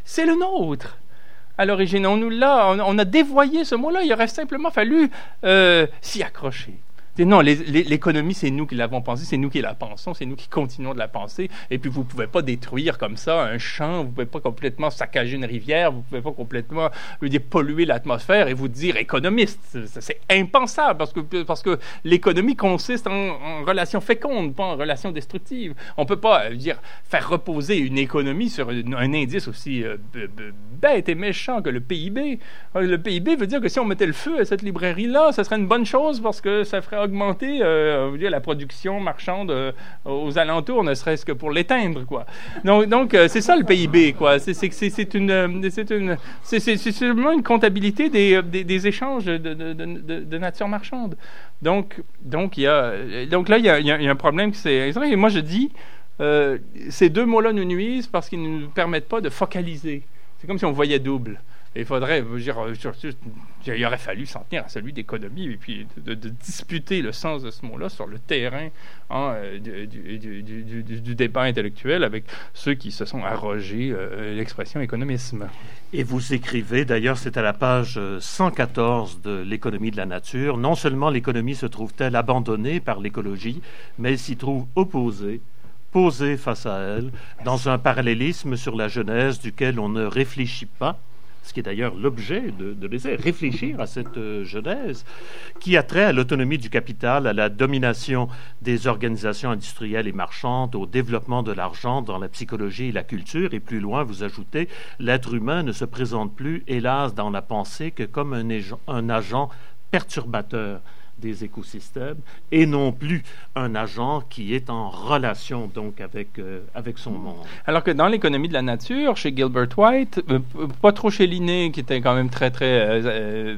c'est le nôtre. À l'origine, on nous l'a, on, a dévoyé ce mot-là. Il aurait simplement fallu s'y accrocher Non, l'économie, c'est nous qui l'avons pensée, c'est nous qui la pensons, c'est nous qui continuons de la penser. Et puis, vous ne pouvez pas détruire comme ça un champ, vous ne pouvez pas complètement saccager une rivière, vous ne pouvez pas complètement dire, polluer l'atmosphère et vous dire économiste. C'est impensable parce que, parce que l'économie consiste en, en relation féconde, pas en relation destructive. On ne peut pas dire, faire reposer une économie sur un indice aussi euh, bête et méchant que le PIB. Euh, le PIB veut dire que si on mettait le feu à cette librairie-là, ce serait une bonne chose parce que ça ferait augmenter euh, la production marchande euh, aux alentours, ne serait-ce que pour l'éteindre, quoi. Donc, donc euh, c'est ça le PIB, quoi. C'est, une, c'est une, c'est, seulement une comptabilité des, des, échanges de, de, de, nature marchande. Donc, donc, il y a, donc là, il y a, y a un problème qui c'est. Et moi, je dis, euh, ces deux mots-là nous nuisent parce qu'ils ne nous permettent pas de focaliser. C'est comme si on voyait double il faudrait, dire, euh, il aurait fallu s'en tenir à celui d'économie et puis de, disputer le sens de ce mot-là sur le terrain hein, euh, du, débat intellectuel avec ceux qui se sont arrogés euh, l'expression économisme. Et vous écrivez, d'ailleurs, c'est à la page 114 de l'économie de la nature, non seulement l'économie se trouve-t-elle abandonnée par l'écologie, mais elle s'y trouve opposée posée face à elle, dans un parallélisme sur la Genèse duquel on ne réfléchit pas, ce qui est d'ailleurs l'objet de, de l'essai, réfléchir à cette euh, genèse qui a trait à l'autonomie du capital, à la domination des organisations industrielles et marchandes, au développement de l'argent dans la psychologie et la culture, et plus loin, vous ajoutez, l'être humain ne se présente plus, hélas, dans la pensée que comme un agent perturbateur des écosystèmes et non plus un agent qui est en relation donc avec, euh, avec son monde. Alors que dans l'économie de la nature, chez Gilbert White, euh, pas trop chez Linné, qui était quand même très très euh,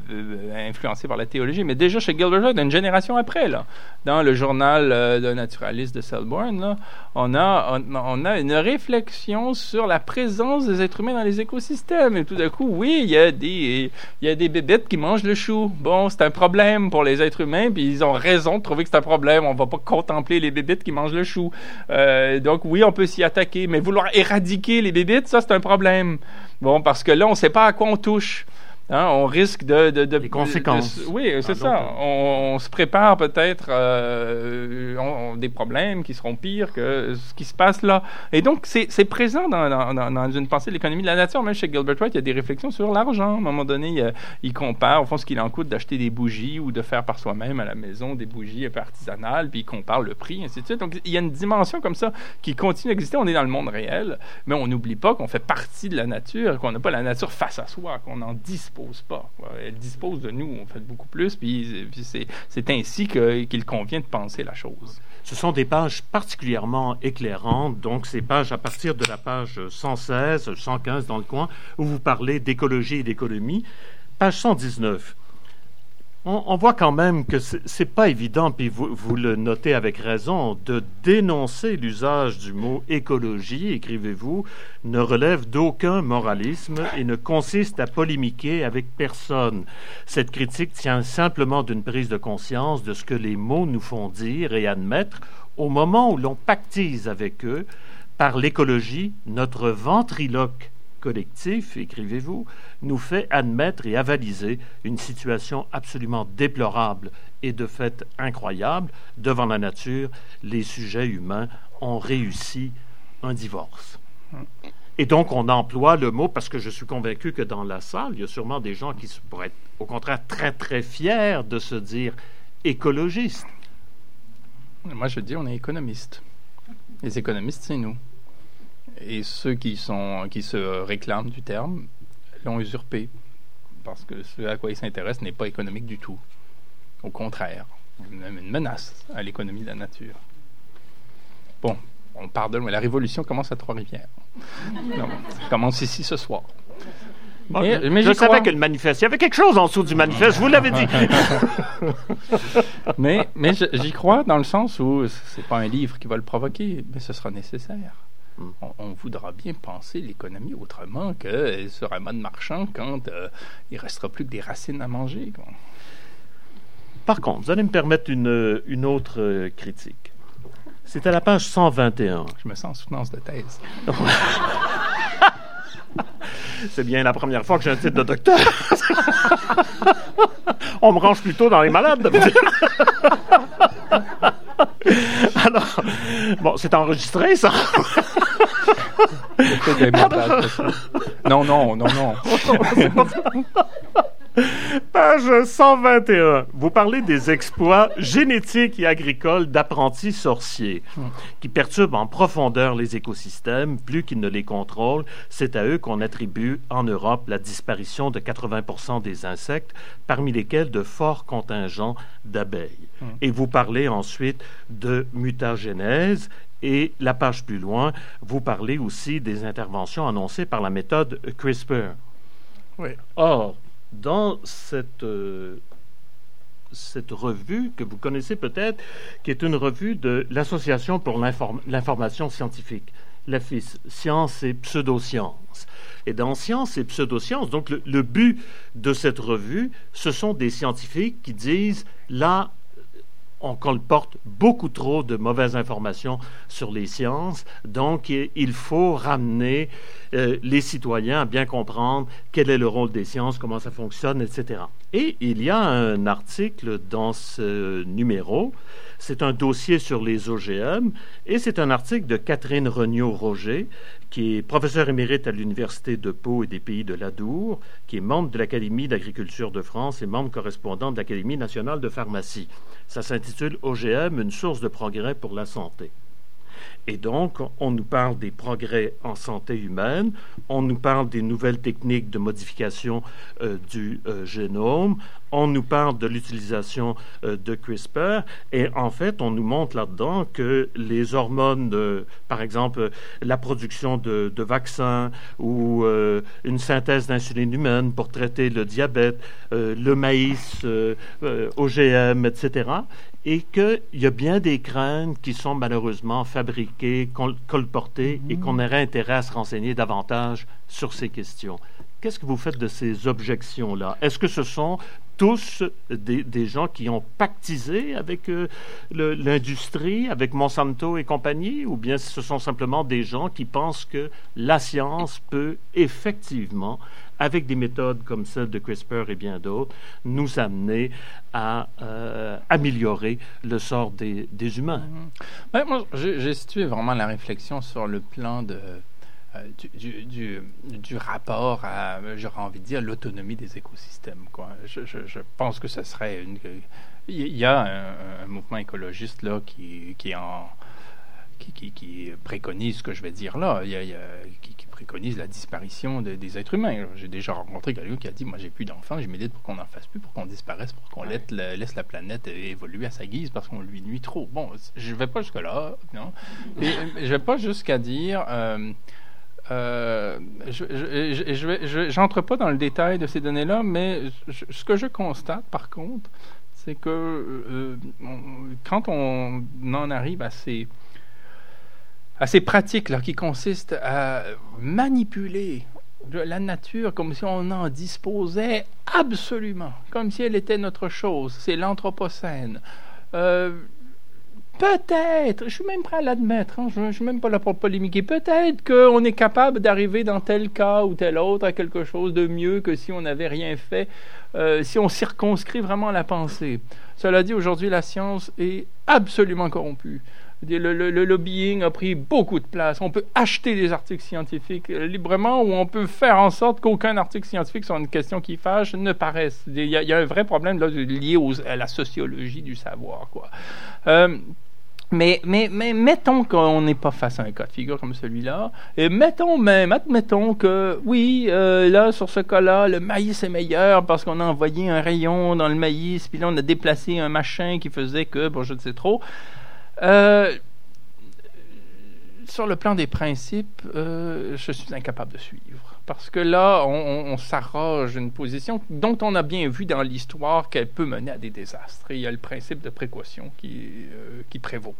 influencé par la théologie, mais déjà chez Gilbert White, une génération après, là, dans le journal de naturaliste de Selborne, on, a, on, a une réflexion sur la présence des êtres humains dans les écosystèmes. Et tout d'un coup, oui, il y a des, il y a des bébêtes qui mangent le chou. Bon, c'est un problème pour les êtres humains puis ils ont raison de trouver que c'est un problème. On va pas contempler les bébites qui mangent le chou. Euh, donc oui, on peut s'y attaquer, mais vouloir éradiquer les bébites, ça c'est un problème. Bon, parce que là, on sait pas à quoi on touche. Hein, on risque de, de, de les conséquences. oui, c'est ça. On, se prépare peut-être euh, des problèmes qui seront pires que ce qui se passe là. Et donc, c'est présent dans, dans, dans, une pensée de l'économie de la nature. Même chez Gilbert White, il y a des réflexions sur l'argent. À un moment donné, il, il, compare, au fond, ce qu'il en coûte d'acheter des bougies ou de faire par soi-même à la maison des bougies artisanales, puis il compare le prix, ainsi de suite. Donc, il y a une dimension comme ça qui continue d'exister. On est dans le monde réel, mais on n'oublie pas qu'on fait partie de la nature, qu'on n'a pas la nature face à soi, qu'on en dispose dispose pas. Elle dispose de nous, on fait beaucoup plus, puis, c'est ainsi qu'il convient de penser la chose. Ce sont des pages particulièrement éclairantes, donc ces pages à partir de la page 116, 115 dans le coin, où vous parlez d'écologie et d'économie. Page 119 on, voit quand même que c'est pas évident, puis vous, vous, le notez avec raison, de dénoncer l'usage du mot écologie, écrivez-vous, ne relève d'aucun moralisme et ne consiste à polémiquer avec personne. Cette critique tient simplement d'une prise de conscience de ce que les mots nous font dire et admettre au moment où l'on pactise avec eux par l'écologie, notre ventriloque collectif, écrivez-vous, nous fait admettre et avaliser une situation absolument déplorable et de fait incroyable. Devant la nature, les sujets humains ont réussi un divorce. Et donc, on emploie le mot, parce que je suis convaincu que dans la salle, il y a sûrement des gens qui pourraient être, au contraire, très, très fiers de se dire écologistes. Moi, je dis, on est économistes. Les économistes, c'est nous. Et ceux qui, sont, qui se réclament du terme l'ont usurpé. Parce que ce à quoi ils s'intéressent n'est pas économique du tout. Au contraire, une, une menace à l'économie de la nature. Bon, on pardonne, mais la révolution commence à Trois-Rivières. ça commence ici ce soir. mais, je savais que le manifeste, il y avait quelque chose en dessous du manifeste, je vous l'avais dit. mais mais j'y crois dans le sens où c'est pas un livre qui va le provoquer, mais ce sera nécessaire. On, voudra bien penser l'économie autrement que sur un mode marchand quand euh, il restera plus que des racines à manger. Par contre, vous allez me permettre une, une autre euh, critique. C'est à la page 121. Je me sens en soutenance de thèse. C'est bien la première fois que j'ai un titre de docteur. On me range plutôt dans les malades. Alors, bon, c'est enregistré, ça. Non, non, non, non. Page 121. Vous parlez des exploits génétiques et agricoles d'apprentis sorciers qui perturbent en profondeur les écosystèmes plus qu'ils ne les contrôlent. C'est à eux qu'on attribue en Europe la disparition de 80 des insectes, parmi lesquels de forts contingents d'abeilles. Et vous parlez ensuite de mutagénèse et la page plus loin, vous parlez aussi des interventions annoncées par la méthode CRISPR. Oui. Or, dans cette, euh, cette revue que vous connaissez peut-être, qui est une revue de l'Association pour l'information scientifique, l'AFIS, Science et Pseudosciences. Et dans Science et Pseudosciences, donc le, le but de cette revue, ce sont des scientifiques qui disent là, on colporte beaucoup trop de mauvaises informations sur les sciences, donc il faut ramener euh, les citoyens à bien comprendre quel est le rôle des sciences, comment ça fonctionne, etc. Et il y a un article dans ce numéro, c'est un dossier sur les OGM, et c'est un article de Catherine Regnault-Roger, qui est professeure émérite à l'Université de Pau et des Pays de l'Adour, qui est membre de l'Académie d'agriculture de France et membre correspondant de l'Académie nationale de pharmacie. Ça s'intitule OGM, une source de progrès pour la santé. Et donc, on nous parle des progrès en santé humaine, on nous parle des nouvelles techniques de modification euh, du euh, génome, on nous parle de l'utilisation euh, de CRISPR, et en fait, on nous montre là-dedans que les hormones, par exemple, la production de, de vaccins ou une synthèse d'insuline humaine pour traiter le diabète, le maïs, OGM, etc., et qu'il y a bien des crânes qui sont malheureusement fabriquées, colportées, et qu'on aurait intérêt à se renseigner davantage sur ces questions. Qu'est-ce que vous faites de ces objections-là? Est-ce que ce sont tous des, gens qui ont pactisé avec euh, l'industrie, avec Monsanto et compagnie, ou bien ce sont simplement des gens qui pensent que la science peut effectivement avec des méthodes comme celle de CRISPR et bien d'autres, nous amener à euh, améliorer le sort des, humains. Mm-hmm. moi, j'ai situé vraiment la réflexion sur le plan de, du, du, du, rapport à, j'aurais envie de dire, l'autonomie des écosystèmes. Quoi. Je, je, pense que ce serait une... Il y a un, mouvement écologiste là, qui, qui en... Qui, qui, préconise ce que je vais dire là, il y a, qui, préconise la disparition des êtres humains. J'ai déjà rencontré quelqu'un qui a dit Moi, j'ai plus d'enfants, je m'aide pour qu'on n'en fasse plus, pour qu'on disparaisse, pour qu'on laisse, la, planète évoluer à sa guise parce qu'on lui nuit trop. Bon, je ne vais pas jusque-là, non. Et, je vais pas jusqu'à dire. Euh, euh, je n'entre pas dans le détail de ces données-là, mais ce que je constate, par contre, c'est que euh, quand on en arrive à ces assez pratique là, qui consiste à manipuler la nature comme si on en disposait absolument, comme si elle était notre chose. C'est l'anthropocène. Euh, peut-être, je suis même prêt à l'admettre, hein, je ne suis même pas là pour polémiquer, peut-être qu'on est capable d'arriver dans tel cas ou tel autre à quelque chose de mieux que si on n'avait rien fait, euh, si on circonscrit vraiment la pensée. Cela dit, aujourd'hui, la science est absolument corrompue. Le, lobbying a pris beaucoup de place. On peut acheter des articles scientifiques euh, librement ou on peut faire en sorte qu'aucun article scientifique sur une question qui fâche ne paraisse. Il y a, un vrai problème là, lié à la sociologie du savoir. Quoi. Euh, mais, mais, mais, mettons qu'on n'est pas face à un cas de figure comme celui-là, et mettons même, admettons que, oui, euh, là, sur ce cas-là, le maïs est meilleur parce qu'on a envoyé un rayon dans le maïs, puis là, on a déplacé un machin qui faisait que, bon, je ne sais trop. Euh, sur le plan des principes, euh, je suis incapable de suivre. Parce que là, on, s'arroge une position dont on a bien vu dans l'histoire qu'elle peut mener à des désastres. Et il y a le principe de précaution qui, euh, prévaut.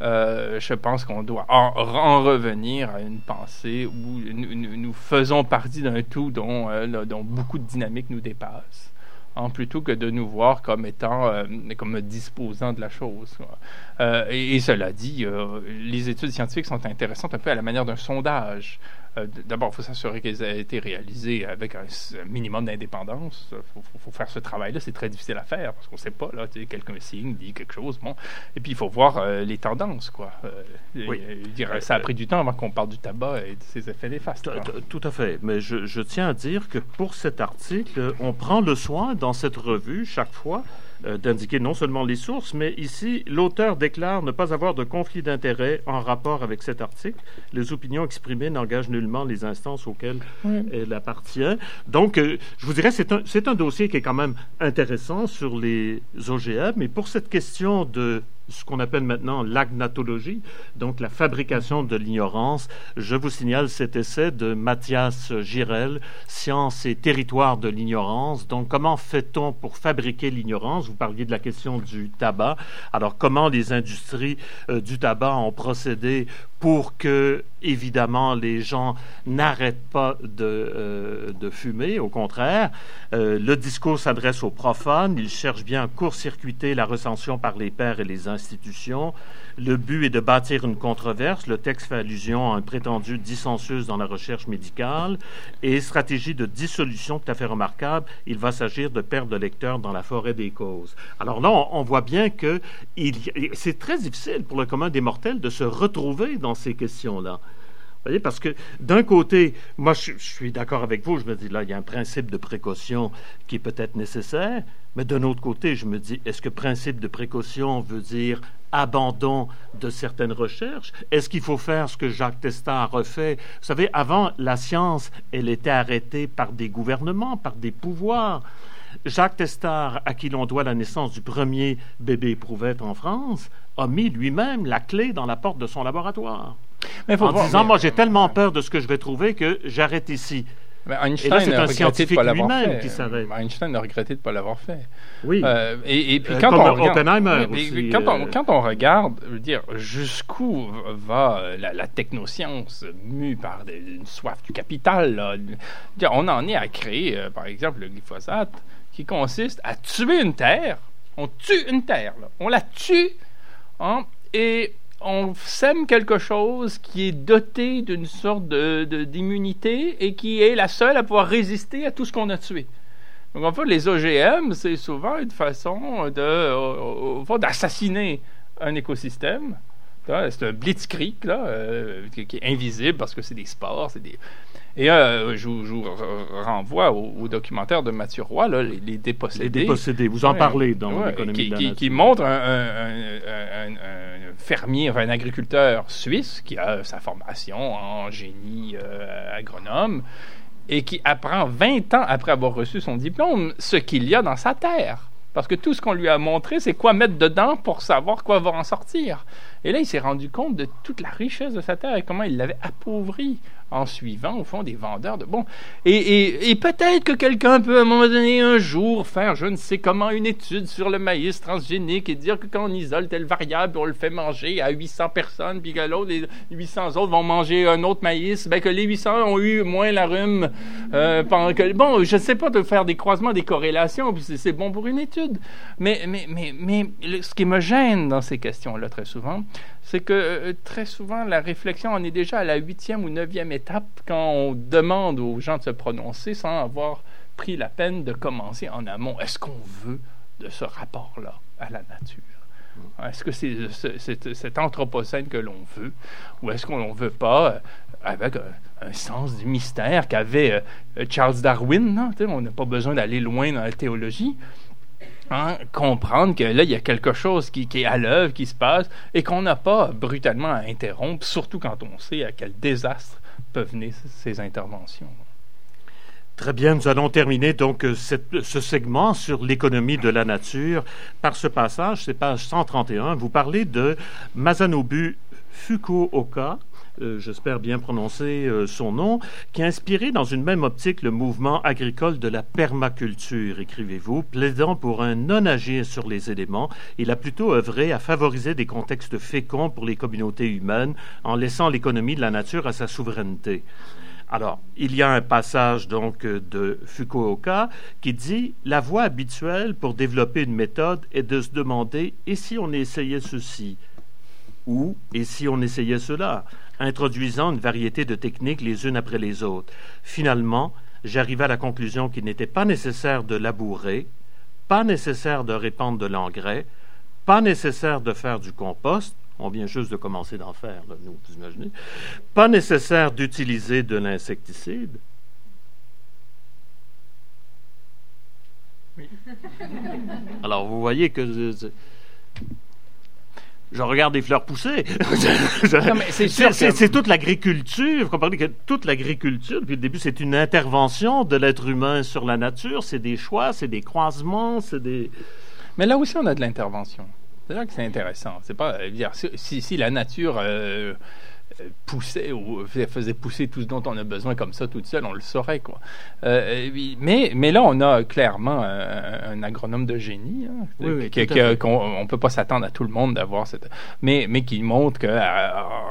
je pense qu'on doit en, revenir à une pensée où nous, faisons partie d'un tout dont, dont beaucoup de dynamiques nous dépassent. Hein, plutôt que de nous voir comme étant euh, comme disposant de la chose. Euh, et, cela dit, euh, les études scientifiques sont intéressantes un peu à la manière d'un sondage. Euh, d'abord, il faut s'assurer qu'elles aient été réalisées avec un, minimum d'indépendance. Il faut, faire ce travail-là. C'est très difficile à faire parce qu'on ne sait pas. Là, quelqu'un signe, dit quelque chose. Bon. Et puis, il faut voir euh, les tendances. Quoi. oui. ça a pris du temps avant qu'on parle du tabac et de ses effets néfastes. Tout à fait. Mais je, je tiens à dire que pour cet article, on prend le soin dans cette revue, chaque fois, euh, d'indiquer non seulement les sources, mais ici, l'auteur déclare ne pas avoir de conflit d'intérêt en rapport avec cet article. Les opinions exprimées n'engagent nullement les instances auxquelles elle appartient. Donc, euh, je vous dirais, c'est un, c'est un dossier qui est quand même intéressant sur les OGM, mais pour cette question de ce qu'on appelle maintenant l'agnatologie, donc la fabrication de l'ignorance. Je vous signale cet essai de Mathias Girel, Science et territoire de l'ignorance. Donc, comment fait-on pour fabriquer l'ignorance? Vous parliez de la question du tabac. Alors, comment les industries euh, du tabac ont procédé pour que, évidemment, les gens n'arrêtent pas de, euh, de, fumer. Au contraire, euh, le discours s'adresse aux profanes. Il cherche bien à court-circuiter la recension par les pères et les institutions. Le but est de bâtir une controverse. Le texte fait allusion à un prétendu dissensus dans la recherche médicale et stratégie de dissolution tout à fait remarquable. Il va s'agir de perdre de lecteurs dans la forêt des causes. Alors là, on, voit bien que c'est très difficile pour le commun des mortels de se retrouver dans ces questions-là. Voyez, parce que d'un côté, moi je, suis d'accord avec vous, je me dis là, il y a un principe de précaution qui est peut-être nécessaire, mais d'un autre côté, je me dis, est-ce que principe de précaution veut dire abandon de certaines recherches? Est-ce qu'il faut faire ce que Jacques Testard a refait? Vous savez, avant, la science, elle était arrêtée par des gouvernements, par des pouvoirs. Jacques Testard, à qui l'on doit la naissance du premier bébé éprouvette en France, a mis lui-même la clé dans la porte de son laboratoire. Mais en disant, moi j'ai tellement peur de ce que je vais trouver que j'arrête ici. Mais Einstein c'est un scientifique lui-même qui s'arrête. Einstein a regretté de ne pas l'avoir fait. Oui. Euh, et, puis euh, quand, on regarde, aussi, quand, on, euh, quand, on, regarde, je veux dire, jusqu'où va la, technoscience mue par une soif du capital, là? on en est à créer, par exemple, le glyphosate, qui consiste à tuer une terre. On tue une terre, là. on la tue, hein, et on sème quelque chose qui est doté d'une sorte de, d'immunité et qui est la seule à pouvoir résister à tout ce qu'on a tué. Donc, en fait, les OGM, c'est souvent une façon de, d'assassiner un écosystème. C'est un blitzkrieg là, euh, qui est invisible parce que c'est des sports, c'est des, et euh, je, vous renvoie au, documentaire de Mathieu Roy, là, les, dépossédés. Les dépossédés, vous en parlez dans l'économie qui, de la qui, montre un, fermier, enfin un agriculteur suisse qui a sa formation en génie euh, agronome et qui apprend 20 ans après avoir reçu son diplôme ce qu'il y a dans sa terre. Parce que tout ce qu'on lui a montré, c'est quoi mettre dedans pour savoir quoi va en sortir. Et là, il s'est rendu compte de toute la richesse de sa terre et comment il l'avait appauvrie en suivant, au fond, des vendeurs de bons. Et, et, peut-être que quelqu'un peut, à un moment donné, un jour, faire, je ne sais comment, une étude sur le maïs transgénique et dire que quand on isole telle variable, on le fait manger à 800 personnes, puis que l'autre, les 800 autres vont manger un autre maïs, ben que les 800 ont eu moins la rhume euh, pendant que... Bon, je ne sais pas de faire des croisements, des corrélations, puis c'est bon pour une étude. Mais, mais, mais, mais ce qui me gêne dans ces questions-là, très souvent, c'est que euh, très souvent, la réflexion en est déjà à la huitième ou neuvième étape quand on demande aux gens de se prononcer sans avoir pris la peine de commencer en amont. Est-ce qu'on veut de ce rapport-là à la nature? Est-ce que c'est cet anthropocène que l'on veut ou est-ce qu'on ne veut pas euh, avec un, sens du mystère qu'avait euh, Charles Darwin? On n'a pas besoin d'aller loin dans la théologie. Hein, comprendre que là, il y a quelque chose qui, est à l'œuvre, qui se passe, et qu'on n'a pas brutalement à interrompre, surtout quand on sait à quel désastre peuvent venir ces interventions. Très bien, nous allons terminer donc euh, ce segment sur l'économie de la nature par ce passage, c'est page 131. Vous parlez de Masanobu Fukuoka, euh, j'espère bien prononcer euh, son nom, qui a inspiré dans une même optique le mouvement agricole de la permaculture, écrivez-vous, plaidant pour un non-agir sur les éléments. Il a plutôt œuvré à favoriser des contextes féconds pour les communautés humaines en laissant l'économie de la nature à sa souveraineté. Alors, il y a un passage donc de Fukuoka qui dit La voie habituelle pour développer une méthode est de se demander et si on essayait ceci? Ou et si on essayait cela? Introduisant une variété de techniques les unes après les autres. Finalement, j'arrivai à la conclusion qu'il n'était pas nécessaire de labourer, pas nécessaire de répandre de l'engrais, pas nécessaire de faire du compost, on vient juste de commencer d'en faire, nous, vous imaginez, pas nécessaire d'utiliser de l'insecticide. Alors, vous voyez que je regarde des fleurs pousser. c'est toute l'agriculture. Vous comprenez que toute l'agriculture, depuis le début, c'est une intervention de l'être humain sur la nature. C'est des choix, c'est des croisements, c'est des. Mais là aussi, on a de l'intervention. C'est là que c'est intéressant. C'est pas dire si, si la nature euh, poussait ou faisait pousser tout ce dont on a besoin comme ça toute seule, on le saurait quoi. Euh, mais mais là on a clairement un, agronome de génie, hein, oui, qu'on peut pas s'attendre à tout le monde d'avoir cette, mais mais qui montre que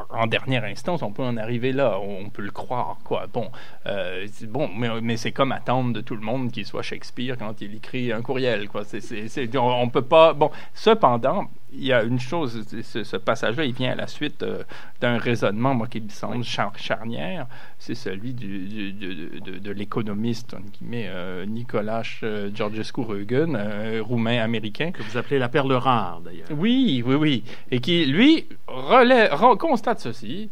en dernière instance on peut en arriver là, on peut le croire quoi. Bon euh, bon mais, mais c'est comme attendre de tout le monde qu'il soit Shakespeare quand il écrit un courriel quoi. C'est on, on peut pas bon cependant il y a une chose, ce, passage-là, il vient à la suite euh, d'un raisonnement, moi, qui me semble charnière, c'est celui du, de, l'économiste, euh, Nicolas euh, Georgescu Reugen, roumain américain. Que vous appelez la perle rare, d'ailleurs. Oui, oui, oui. Et qui, lui, relève, constate ceci.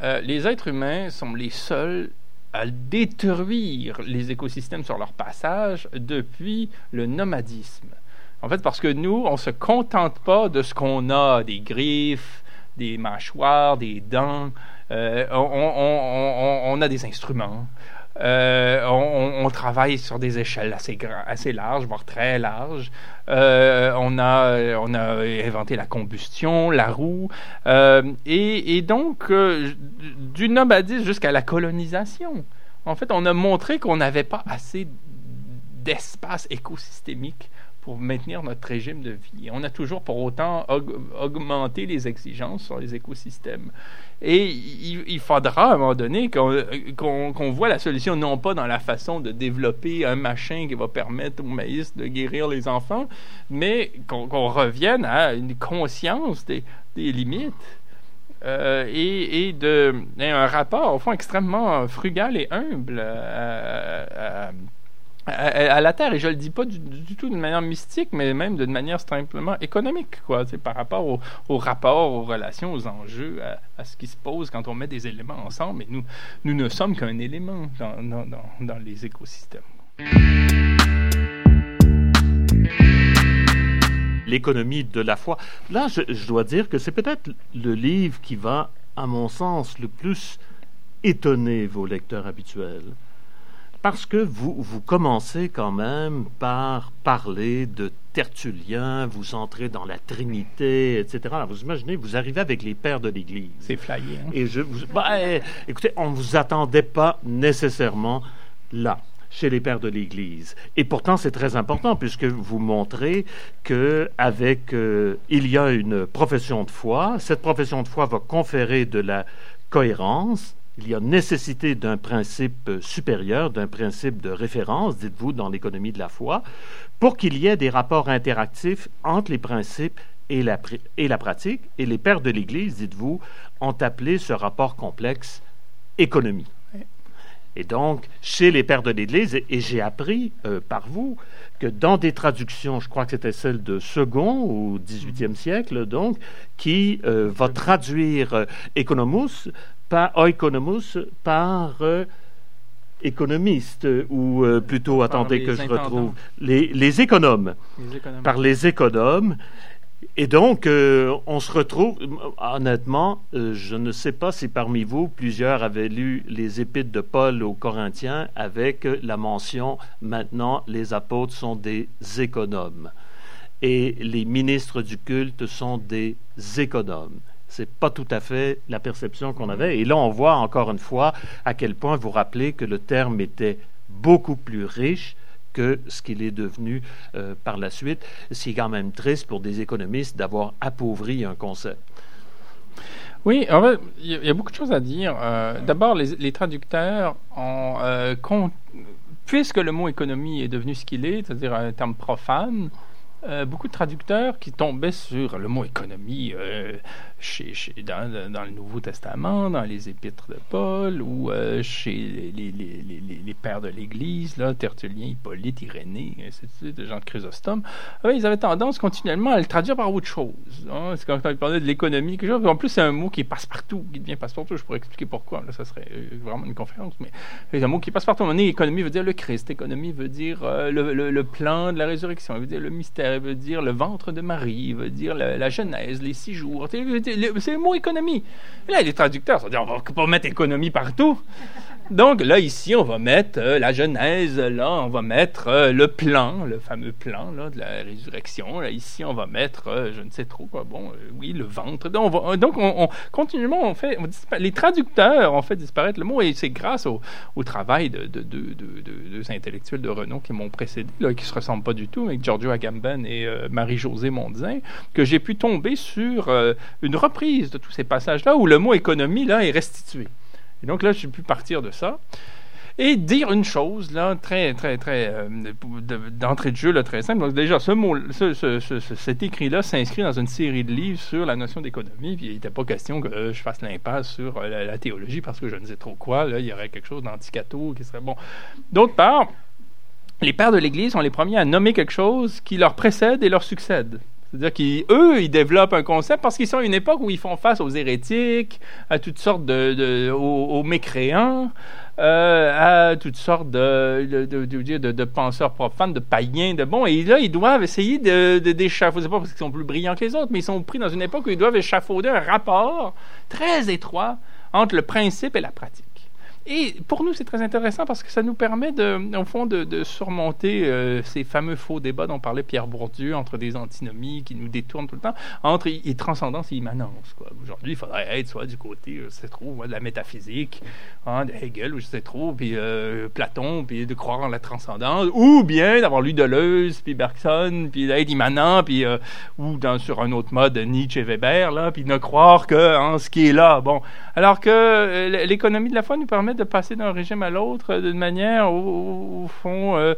les êtres humains sont les seuls à détruire les écosystèmes sur leur passage depuis le nomadisme. En fait, parce que nous, on ne se contente pas de ce qu'on a, des griffes, des mâchoires, des dents. Euh, on, a des instruments. Euh, on, travaille sur des échelles assez, assez larges, voire très larges. Euh, on, a, inventé la combustion, la roue. Et, et, donc, du nomadisme jusqu'à la colonisation. En fait, on a montré qu'on n'avait pas assez d'espace écosystémique pour maintenir notre régime de vie. On a toujours pour autant augmenté les exigences sur les écosystèmes. Et il, faudra à un moment donné qu'on voit la solution non pas dans la façon de développer un machin qui va permettre au maïs de guérir les enfants, mais qu'on revienne à une conscience des, limites. Euh, et, de un rapport au fond extrêmement frugal et humble à, à, la Terre. Et je le dis pas du, tout d'une manière mystique, mais même d'une manière simplement économique, quoi. Par rapport au, au, rapport, aux relations, aux enjeux, à, ce qui se pose quand on met des éléments ensemble. Et nous, nous ne sommes qu'un élément dans, dans, les écosystèmes. L'économie de la foi. Là, je dois dire que c'est peut-être le livre qui va, à mon sens, le plus étonner vos lecteurs habituels parce que vous, vous commencez quand même par parler de Tertullien, vous entrez dans la Trinité, etc. vous imaginez, vous arrivez avec les pères de l'Église. C'est flyé. Hein? Et je, vous, bah, eh, écoutez, on ne vous attendait pas nécessairement là chez les pères de l'Église. Et pourtant, c'est très important puisque vous montrez que avec euh, il y a une profession de foi. Cette profession de foi va conférer de la cohérence il y a nécessité d'un principe supérieur, d'un principe de référence, dites-vous, dans l'économie de la foi, pour qu'il y ait des rapports interactifs entre les principes et la, et la pratique. Et les pères de l'Église, dites-vous, ont appelé ce rapport complexe économie. Et donc, chez les pères de l'Église, et, j'ai appris euh, par vous que dans des traductions, je crois que c'était celle de Second au XVIIIe siècle, donc, qui euh, va traduire euh, Economus par oikonomus par euh, économiste, ou euh, plutôt, attendez que je retrouve, les, économes, par les économes. Et donc, euh, on se retrouve, honnêtement, je ne sais pas si parmi vous, plusieurs avaient lu les épîtres de Paul aux Corinthiens avec la mention, maintenant, les apôtres sont des économes. Et les ministres du culte sont des économes c'est pas tout à fait la perception qu'on avait. Et là, on voit encore une fois à quel point vous rappelez que le terme était beaucoup plus riche que ce qu'il est devenu euh, par la suite. C'est quand même triste pour des économistes d'avoir appauvri un concept. Oui, en fait, il y, a beaucoup de choses à dire. Euh, d'abord, les, traducteurs ont, euh, puisque le mot économie est devenu ce qu'il est, c'est-à-dire un terme profane, euh, beaucoup de traducteurs qui tombaient sur le mot économie euh, chez, dans, le Nouveau Testament, dans les épîtres de Paul ou euh, chez les, les, pères de l'Église, Tertullien, Hippolyte, Irénée, ainsi de suite, Jean de Chrysostome. Ils avaient tendance continuellement à le traduire par autre chose. Hein. C'est quand ils parlaient de l'économie, quelque chose. En plus, c'est un mot qui passe partout, qui devient passe-partout. Je pourrais expliquer pourquoi. Là, ça serait vraiment une conférence. Mais c'est un mot qui passe partout. Donné, économie veut dire le Christ. Économie veut dire le, plan de la résurrection. Veut dire le mystère veut dire le ventre de Marie, veut dire la, Genèse, les six jours. C'est le mot économie. Là, les traducteurs sont dit, on va pas mettre économie partout. Donc là, ici, on va mettre euh, la Genèse, là, on va mettre euh, le plan, le fameux plan de la résurrection. Là, ici, on va mettre, euh, je ne sais trop bon, oui, le ventre. Donc, on, donc on, continuellement, on fait, les traducteurs ont fait disparaître le mot, et c'est grâce au, travail de, de, de, deux intellectuels de renom qui m'ont précédé, qui ne se ressemblent pas du tout, avec Giorgio Agamben et Marie-Josée Mondin, que j'ai pu tomber sur une reprise de tous ces passages-là où le mot économie, là, est restitué. Et donc là, j'ai pu partir de ça et dire une chose, là, très, très, très, euh, d'entrée de jeu, là, très simple. Donc, déjà, ce mot, cet écrit-là s'inscrit dans une série de livres sur la notion d'économie, puis il n'était pas question que je fasse l'impasse sur euh, la, théologie parce que je ne sais trop quoi. Là, il y aurait quelque chose d'anticato qui serait bon. D'autre part, les pères de l'Église sont les premiers à nommer quelque chose qui leur précède et leur succède. C'est-à-dire qu'eux, ils développent un concept parce qu'ils sont à une époque où ils font face aux hérétiques, à toutes sortes de, aux, mécréants, euh, à toutes sortes de, de, de, penseurs profanes, de païens, de bon. Et là, ils doivent essayer de, d'échafauder. Pas parce qu'ils sont plus brillants que les autres, mais ils sont pris dans une époque où ils doivent échafauder un rapport très étroit entre le principe et la pratique. Et pour nous, c'est très intéressant parce que ça nous permet, de, au fond, de, surmonter euh, ces fameux faux débats dont parlait Pierre Bourdieu entre des antinomies qui nous détournent tout le temps, entre transcendance et immanence. Aujourd'hui, il faudrait être soit du côté, je sais trop, de la métaphysique, hein, de Hegel, ou je sais trop, puis euh, Platon, puis de croire en la transcendance, ou bien d'avoir lu Deleuze, puis Bergson, puis d'être immanent, puis, euh, ou dans, sur un autre mode, Nietzsche et Weber, là, puis ne croire que hein, ce qui est là. Bon, alors que l'économie de la foi nous permet de passer d'un régime à l'autre d'une manière, au, fond, euh,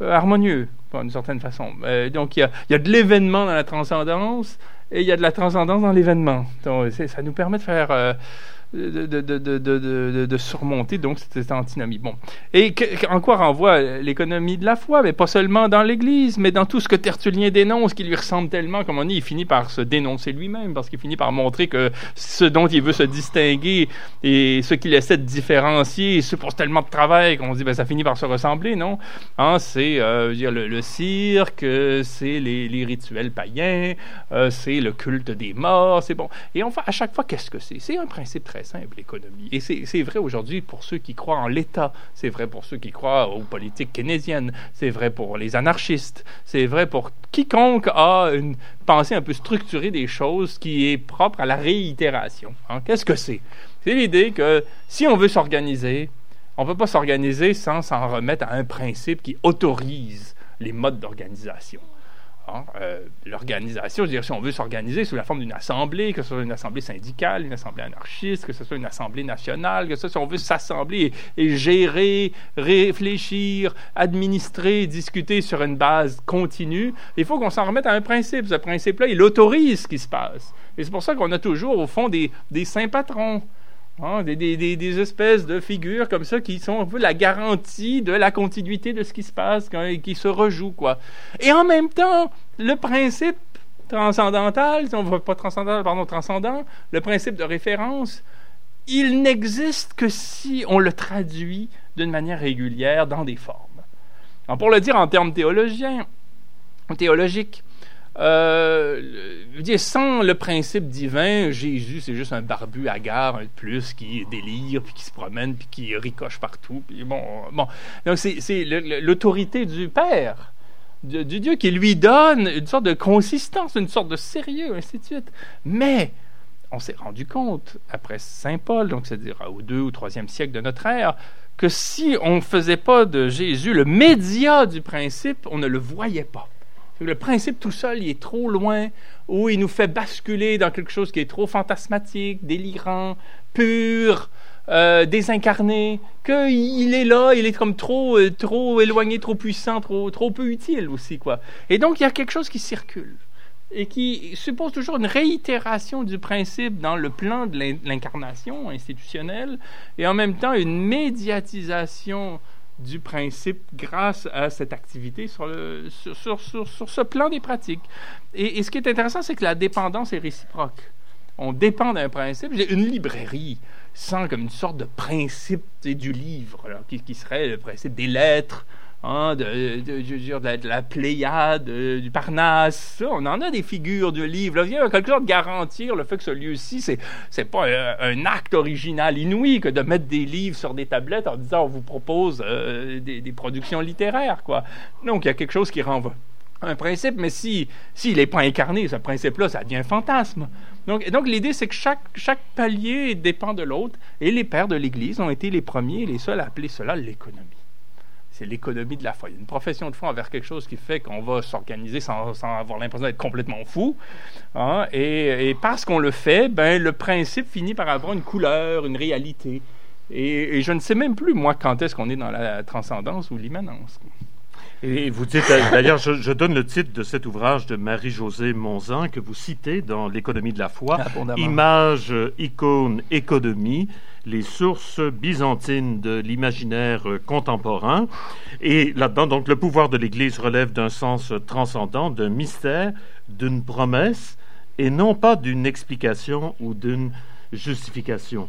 euh, harmonieux, d'une certaine façon. Euh, donc, il y, a, de l'événement dans la transcendance et il y a de la transcendance dans l'événement. Donc, ça nous permet de faire de, de, de, de, surmonter donc cette antinomie. Bon. Et en quoi renvoie l'économie de la foi? Mais pas seulement dans l'Église, mais dans tout ce que Tertullien dénonce, qui lui ressemble tellement, comme on dit, il finit par se dénoncer lui-même, parce qu'il finit par montrer que ce dont il veut se distinguer et ce qu'il essaie de différencier, se pose tellement de travail qu'on se dit, ben, ça finit par se ressembler, non? Hein, C'est euh, le, cirque, c'est les, rituels païens, euh, c'est le culte des morts, c'est bon. Et enfin, à chaque fois, qu'est-ce que c'est? C'est un principe simple, l'économie. Et c'est vrai aujourd'hui pour ceux qui croient en l'État, c'est vrai pour ceux qui croient aux politiques keynésiennes, c'est vrai pour les anarchistes, c'est vrai pour quiconque a une pensée un peu structurée des choses qui est propre à la réitération. Hein. Qu'est-ce que c'est? C'est l'idée que si on veut s'organiser, on ne peut pas s'organiser sans s'en remettre à un principe qui autorise les modes d'organisation. Hein, euh, l'organisation, je dire, si on veut s'organiser sous la forme d'une assemblée, que ce soit une assemblée syndicale, une assemblée anarchiste, que ce soit une assemblée nationale, que ce soit, si on veut s'assembler et, gérer, réfléchir, administrer, discuter sur une base continue, il faut qu'on s'en remette à un principe. Ce principe-là, il autorise ce qui se passe. Et c'est pour ça qu'on a toujours, au fond, des, des saints patrons. Hein, des, espèces de figures comme ça qui sont un peu la garantie de la continuité de ce qui se passe, qui se rejoue, quoi. Et en même temps, le principe transcendantal, on ne veut pas transcendantal, pardon, transcendant, le principe de référence, il n'existe que si on le traduit d'une manière régulière dans des formes. Pour le dire en termes théologiens, théologiques, euh, sans le principe divin, Jésus, c'est juste un barbu hagard, un de plus, qui délire, puis qui se promène, puis qui ricoche partout. Puis bon, bon. Donc, c'est l'autorité du Père, du, Dieu, qui lui donne une sorte de consistance, une sorte de sérieux, ainsi de suite. Mais, on s'est rendu compte, après Saint Paul, donc c'est-à-dire au 2 ou 3e siècle de notre ère, que si on ne faisait pas de Jésus le média du principe, on ne le voyait pas. Le principe tout seul, il est trop loin, ou il nous fait basculer dans quelque chose qui est trop fantasmatique, délirant, pur, euh, désincarné, qu'il est là, il est comme trop, euh, trop éloigné, trop puissant, trop, trop peu utile aussi, quoi. Et donc, il y a quelque chose qui circule et qui suppose toujours une réitération du principe dans le plan de l'incarnation institutionnelle et en même temps une médiatisation du principe grâce à cette activité sur, le, sur, sur, sur, ce plan des pratiques. Et, et ce qui est intéressant, c'est que la dépendance est réciproque. On dépend d'un principe. Une librairie sans comme une sorte de principe du livre, qui, qui, serait le principe des lettres, Hein, de, la Pléiade, du Parnasse. on en a des figures de livres. Il y a quelque chose de garantir le fait que ce lieu-ci, c'est, c'est pas un, acte original inouï que de mettre des livres sur des tablettes en disant on vous propose euh, des, productions littéraires. quoi. Donc, il y a quelque chose qui renvoie un principe, mais si s'il n'est pas incarné, ce principe-là, ça devient un fantasme. Donc, donc l'idée, c'est que chaque, chaque palier dépend de l'autre, et les pères de l'Église ont été les premiers et les seuls à appeler cela l'économie c'est l'économie de la foi. Il y a une profession de foi envers quelque chose qui fait qu'on va s'organiser sans, sans, avoir l'impression d'être complètement fou. Hein, et, parce qu'on le fait, ben, le principe finit par avoir une couleur, une réalité. Et, et je ne sais même plus, moi, quand est-ce qu'on est dans la transcendance ou l'immanence. Et vous dites, d'ailleurs, je, je, donne le titre de cet ouvrage de Marie-Josée Monzin que vous citez dans L'économie de la foi, Image, icône, économie, les sources byzantines de l'imaginaire contemporain. Et là-dedans, donc, le pouvoir de l'Église relève d'un sens transcendant, d'un mystère, d'une promesse, et non pas d'une explication ou d'une justification.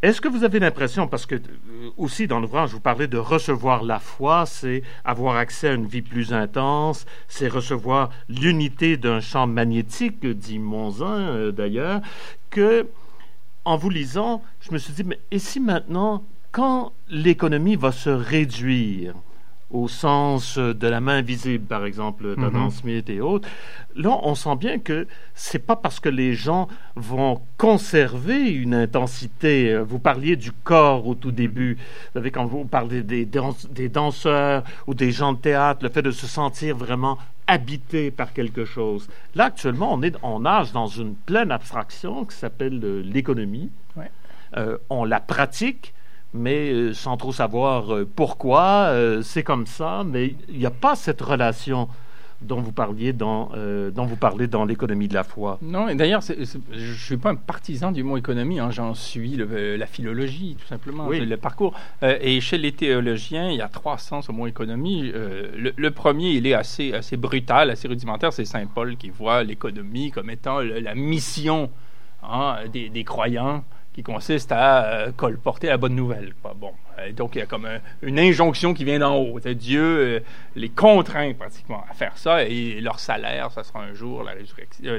Est-ce que vous avez l'impression, parce que euh, aussi dans l'ouvrage, vous parlez de recevoir la foi, c'est avoir accès à une vie plus intense, c'est recevoir l'unité d'un champ magnétique, dit Monzin euh, d'ailleurs, que en vous lisant, je me suis dit, mais et si maintenant, quand l'économie va se réduire, au sens de la main visible, par exemple, d'Adam mm-hmm. Smith et autres. Là, on sent bien que c'est pas parce que les gens vont conserver une intensité. Vous parliez du corps au tout début. Vous savez, quand vous parlez des, des danseurs ou des gens de théâtre, le fait de se sentir vraiment habité par quelque chose. Là, actuellement, on, est, on nage dans une pleine abstraction qui s'appelle euh, l'économie. Ouais. Euh, on la pratique, mais euh, sans trop savoir euh, pourquoi. Euh, c'est comme ça, mais il n'y a pas cette relation dont vous parliez dans, dont vous parlez dans l'économie de la foi. Non, et d'ailleurs, je ne suis pas un partisan du mot économie, hein, j'en suis la philologie, tout simplement, le parcours. et chez les théologiens, il y a trois sens au mot économie. Le, premier, il est assez, assez brutal, assez rudimentaire, c'est Saint Paul qui voit l'économie comme étant la mission hein, des, des, croyants qui consiste à euh, colporter la bonne nouvelle. Bon, donc il y a comme une injonction qui vient d'en haut. Dieu euh, les contraint pratiquement à faire ça et leur salaire, ça sera un jour la résurrection,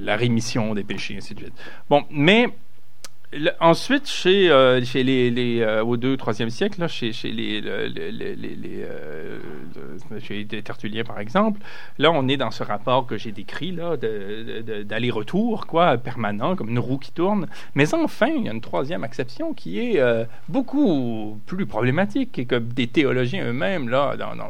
la rémission des péchés, ainsi de suite. Bon, mais ensuite, chez, euh, chez les, les euh, au 2 3e siècle, chez, les, les, les, les euh, les Tertulliens, par exemple, là, on est dans ce rapport que j'ai décrit, d'aller-retour, permanent, comme une roue qui tourne. Mais enfin, il y a une troisième acception qui est beaucoup plus problématique et que des théologiens eux-mêmes,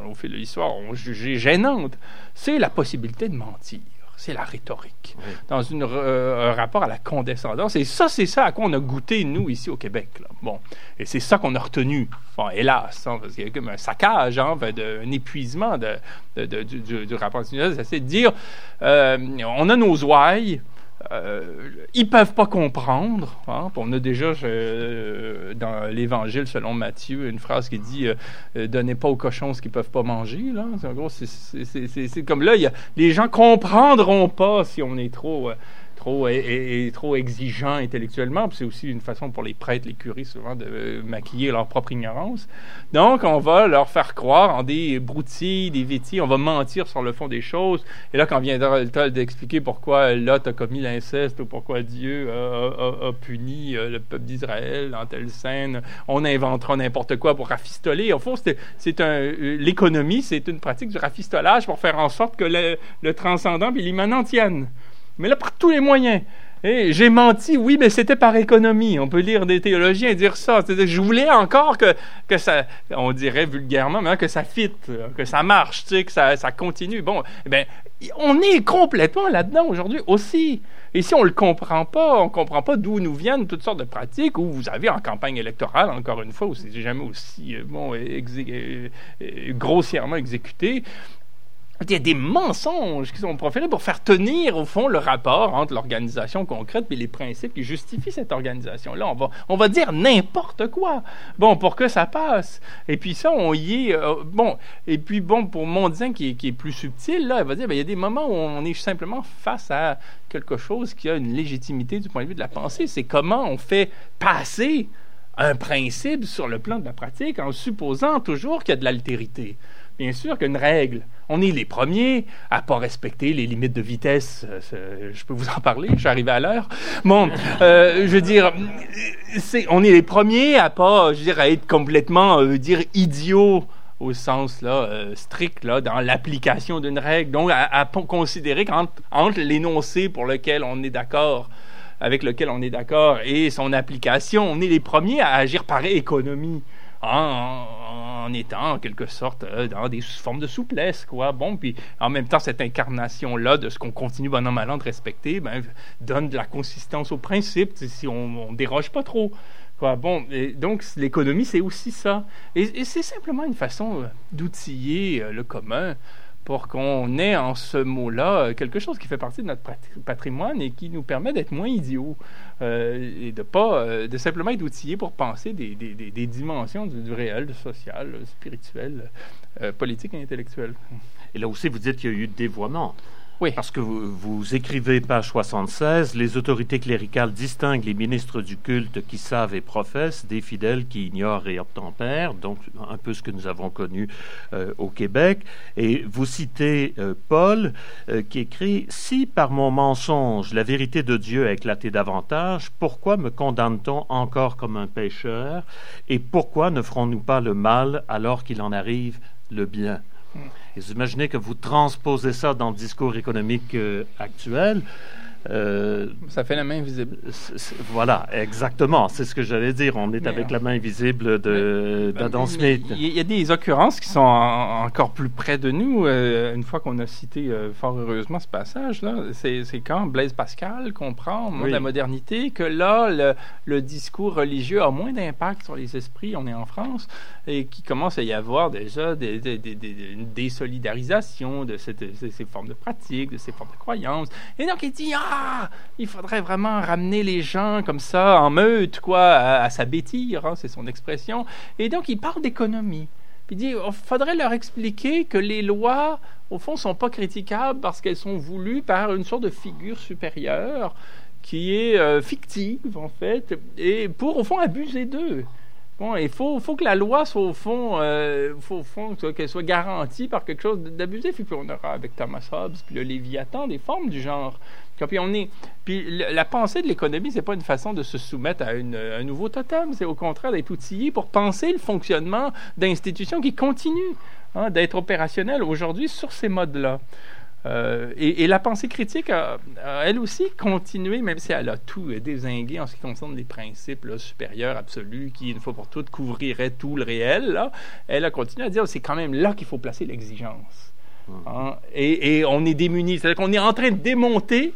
au fil de l'histoire, ont jugé gênante. C'est la possibilité de mentir c'est la rhétorique, dans une, euh, un rapport à la condescendance. Et ça, c'est ça à quoi on a goûté, nous, ici au Québec. Là. Bon. Et c'est ça qu'on a retenu. Bon, hélas, hein, parce qu'il y a comme un saccage, hein, un épuisement de, de, de, du, du, rapport c'est de dire euh, on a nos ouailles, euh, ils peuvent pas comprendre. Hein. On a déjà euh, dans l'Évangile selon Matthieu une phrase qui dit euh, Donnez pas aux cochons ce qu'ils peuvent pas manger. Là. En gros, c'est comme là, y a, les gens comprendront pas si on est trop trop, exigeant intellectuellement. C'est aussi une façon pour les prêtres, les curés, souvent, de maquiller leur propre ignorance. Donc, on va leur faire croire en des broutilles, des vétis, on va mentir sur le fond des choses. Et là, quand viendra le temps d'expliquer pourquoi Lot a commis l'inceste ou pourquoi Dieu a, puni euh, le peuple d'Israël dans telle scène, on inventera n'importe quoi pour rafistoler. Au fond, c'est euh, l'économie, c'est une pratique du rafistolage pour faire en sorte que le, le transcendant et l'immanent tiennent mais là par tous les moyens. Et j'ai menti, oui, mais c'était par économie. On peut lire des théologiens dire ça. Je voulais encore que, ça, on dirait vulgairement, mais que ça fit, que ça marche, que ça, ça continue. Bon, eh ben, on est complètement là-dedans aujourd'hui aussi. Et si on ne le comprend pas, on ne comprend pas d'où nous viennent toutes sortes de pratiques où vous avez en campagne électorale, encore une fois, où c'est jamais aussi euh, bon, euh, grossièrement exécuté, il y a des mensonges qui sont proférés pour faire tenir, au fond, le rapport entre l'organisation concrète et les principes qui justifient cette organisation-là. On va, on va dire n'importe quoi, bon, pour que ça passe. Et puis ça, on y est... Euh, bon, et puis bon, pour Mondien, qui, qui est plus subtil, là, il va dire, ben, il y a des moments où on est simplement face à quelque chose qui a une légitimité du point de vue de la pensée. C'est comment on fait passer un principe sur le plan de la pratique en supposant toujours qu'il y a de l'altérité bien sûr qu'une règle. On est les premiers à pas respecter les limites de vitesse. Euh, je peux vous en parler, je suis arrivé à l'heure. Bon, euh, je veux dire, on est les premiers à pas, je veux dire, à être complètement, euh, dire, idiots au sens là, strict là, dans l'application d'une règle. Donc, à, considérer qu'entre l'énoncé pour lequel on est d'accord avec lequel on est d'accord et son application, on est les premiers à agir par économie en, étant en quelque sorte euh, dans des formes de souplesse, quoi. Bon, puis en même temps, cette incarnation-là de ce qu'on continue bon an mal an de respecter, ben, donne de la consistance au principe, si on, on déroge pas trop. Quoi. Bon, et donc l'économie, c'est aussi ça. Et, c'est simplement une façon euh, d'outiller euh, le commun pour qu'on ait en ce mot-là quelque chose qui fait partie de notre patrimoine et qui nous permet d'être moins idiots euh, et de pas euh, de simplement être outillés pour penser des, des, des, dimensions du, réel, du social, spirituel, euh, politique et intellectuel. Et là aussi, vous dites qu'il y a eu dévoiement. Oui. Parce que vous, écrivez, page 76, les autorités cléricales distinguent les ministres du culte qui savent et professent des fidèles qui ignorent et obtempèrent, donc un peu ce que nous avons connu euh, au Québec. Et vous citez euh, Paul euh, qui écrit Si par mon mensonge la vérité de Dieu a éclaté davantage, pourquoi me condamne-t-on encore comme un pécheur Et pourquoi ne ferons-nous pas le mal alors qu'il en arrive le bien? Et vous imaginez que vous transposez ça dans le discours économique euh, actuel. Euh, ça fait la main invisible. voilà, exactement. C'est ce que j'allais dire. On est avec la main invisible ben, d'Adam Smith. Il y, a des occurrences qui sont encore plus près de nous. Euh, une fois qu'on a cité fort heureusement ce passage-là, c'est quand Blaise Pascal comprend au de la modernité que là, le, le discours religieux a moins d'impact sur les esprits. On est en France et qu'il commence à y avoir déjà des, des, des, une désolidarisation de, cette, ces formes de pratiques, de ces formes de croyances. Et donc il dit ah, il faudrait vraiment ramener les gens comme ça en meute quoi à, s'abêtir, hein, c'est son expression. Et donc il parle d'économie. Il dit il faudrait leur expliquer que les lois au fond sont pas critiquables parce qu'elles sont voulues par une sorte de figure supérieure qui est euh, fictive en fait et pour au fond abuser d'eux il faut, faut, que la loi soit au fond, euh, faut, fond qu'elle soit garantie par quelque chose d'abusif. Puis on aura avec Thomas Hobbes, puis le Léviathan, des formes du genre. Puis, on est, puis la pensée de l'économie, c'est pas une façon de se soumettre à, un nouveau totem, c'est au contraire d'être outillé pour penser le fonctionnement d'institutions qui continuent hein, d'être opérationnelles aujourd'hui sur ces modes-là. Euh, et, la pensée critique a, elle aussi continué, même si elle a tout désingué en ce qui concerne les principes supérieurs absolus qui, une fois pour toutes, couvriraient tout le réel. elle a continué à dire c'est quand même là qu'il faut placer l'exigence. Mmh. Hein. Et, on est démunis. C'est-à-dire qu'on est en train de démonter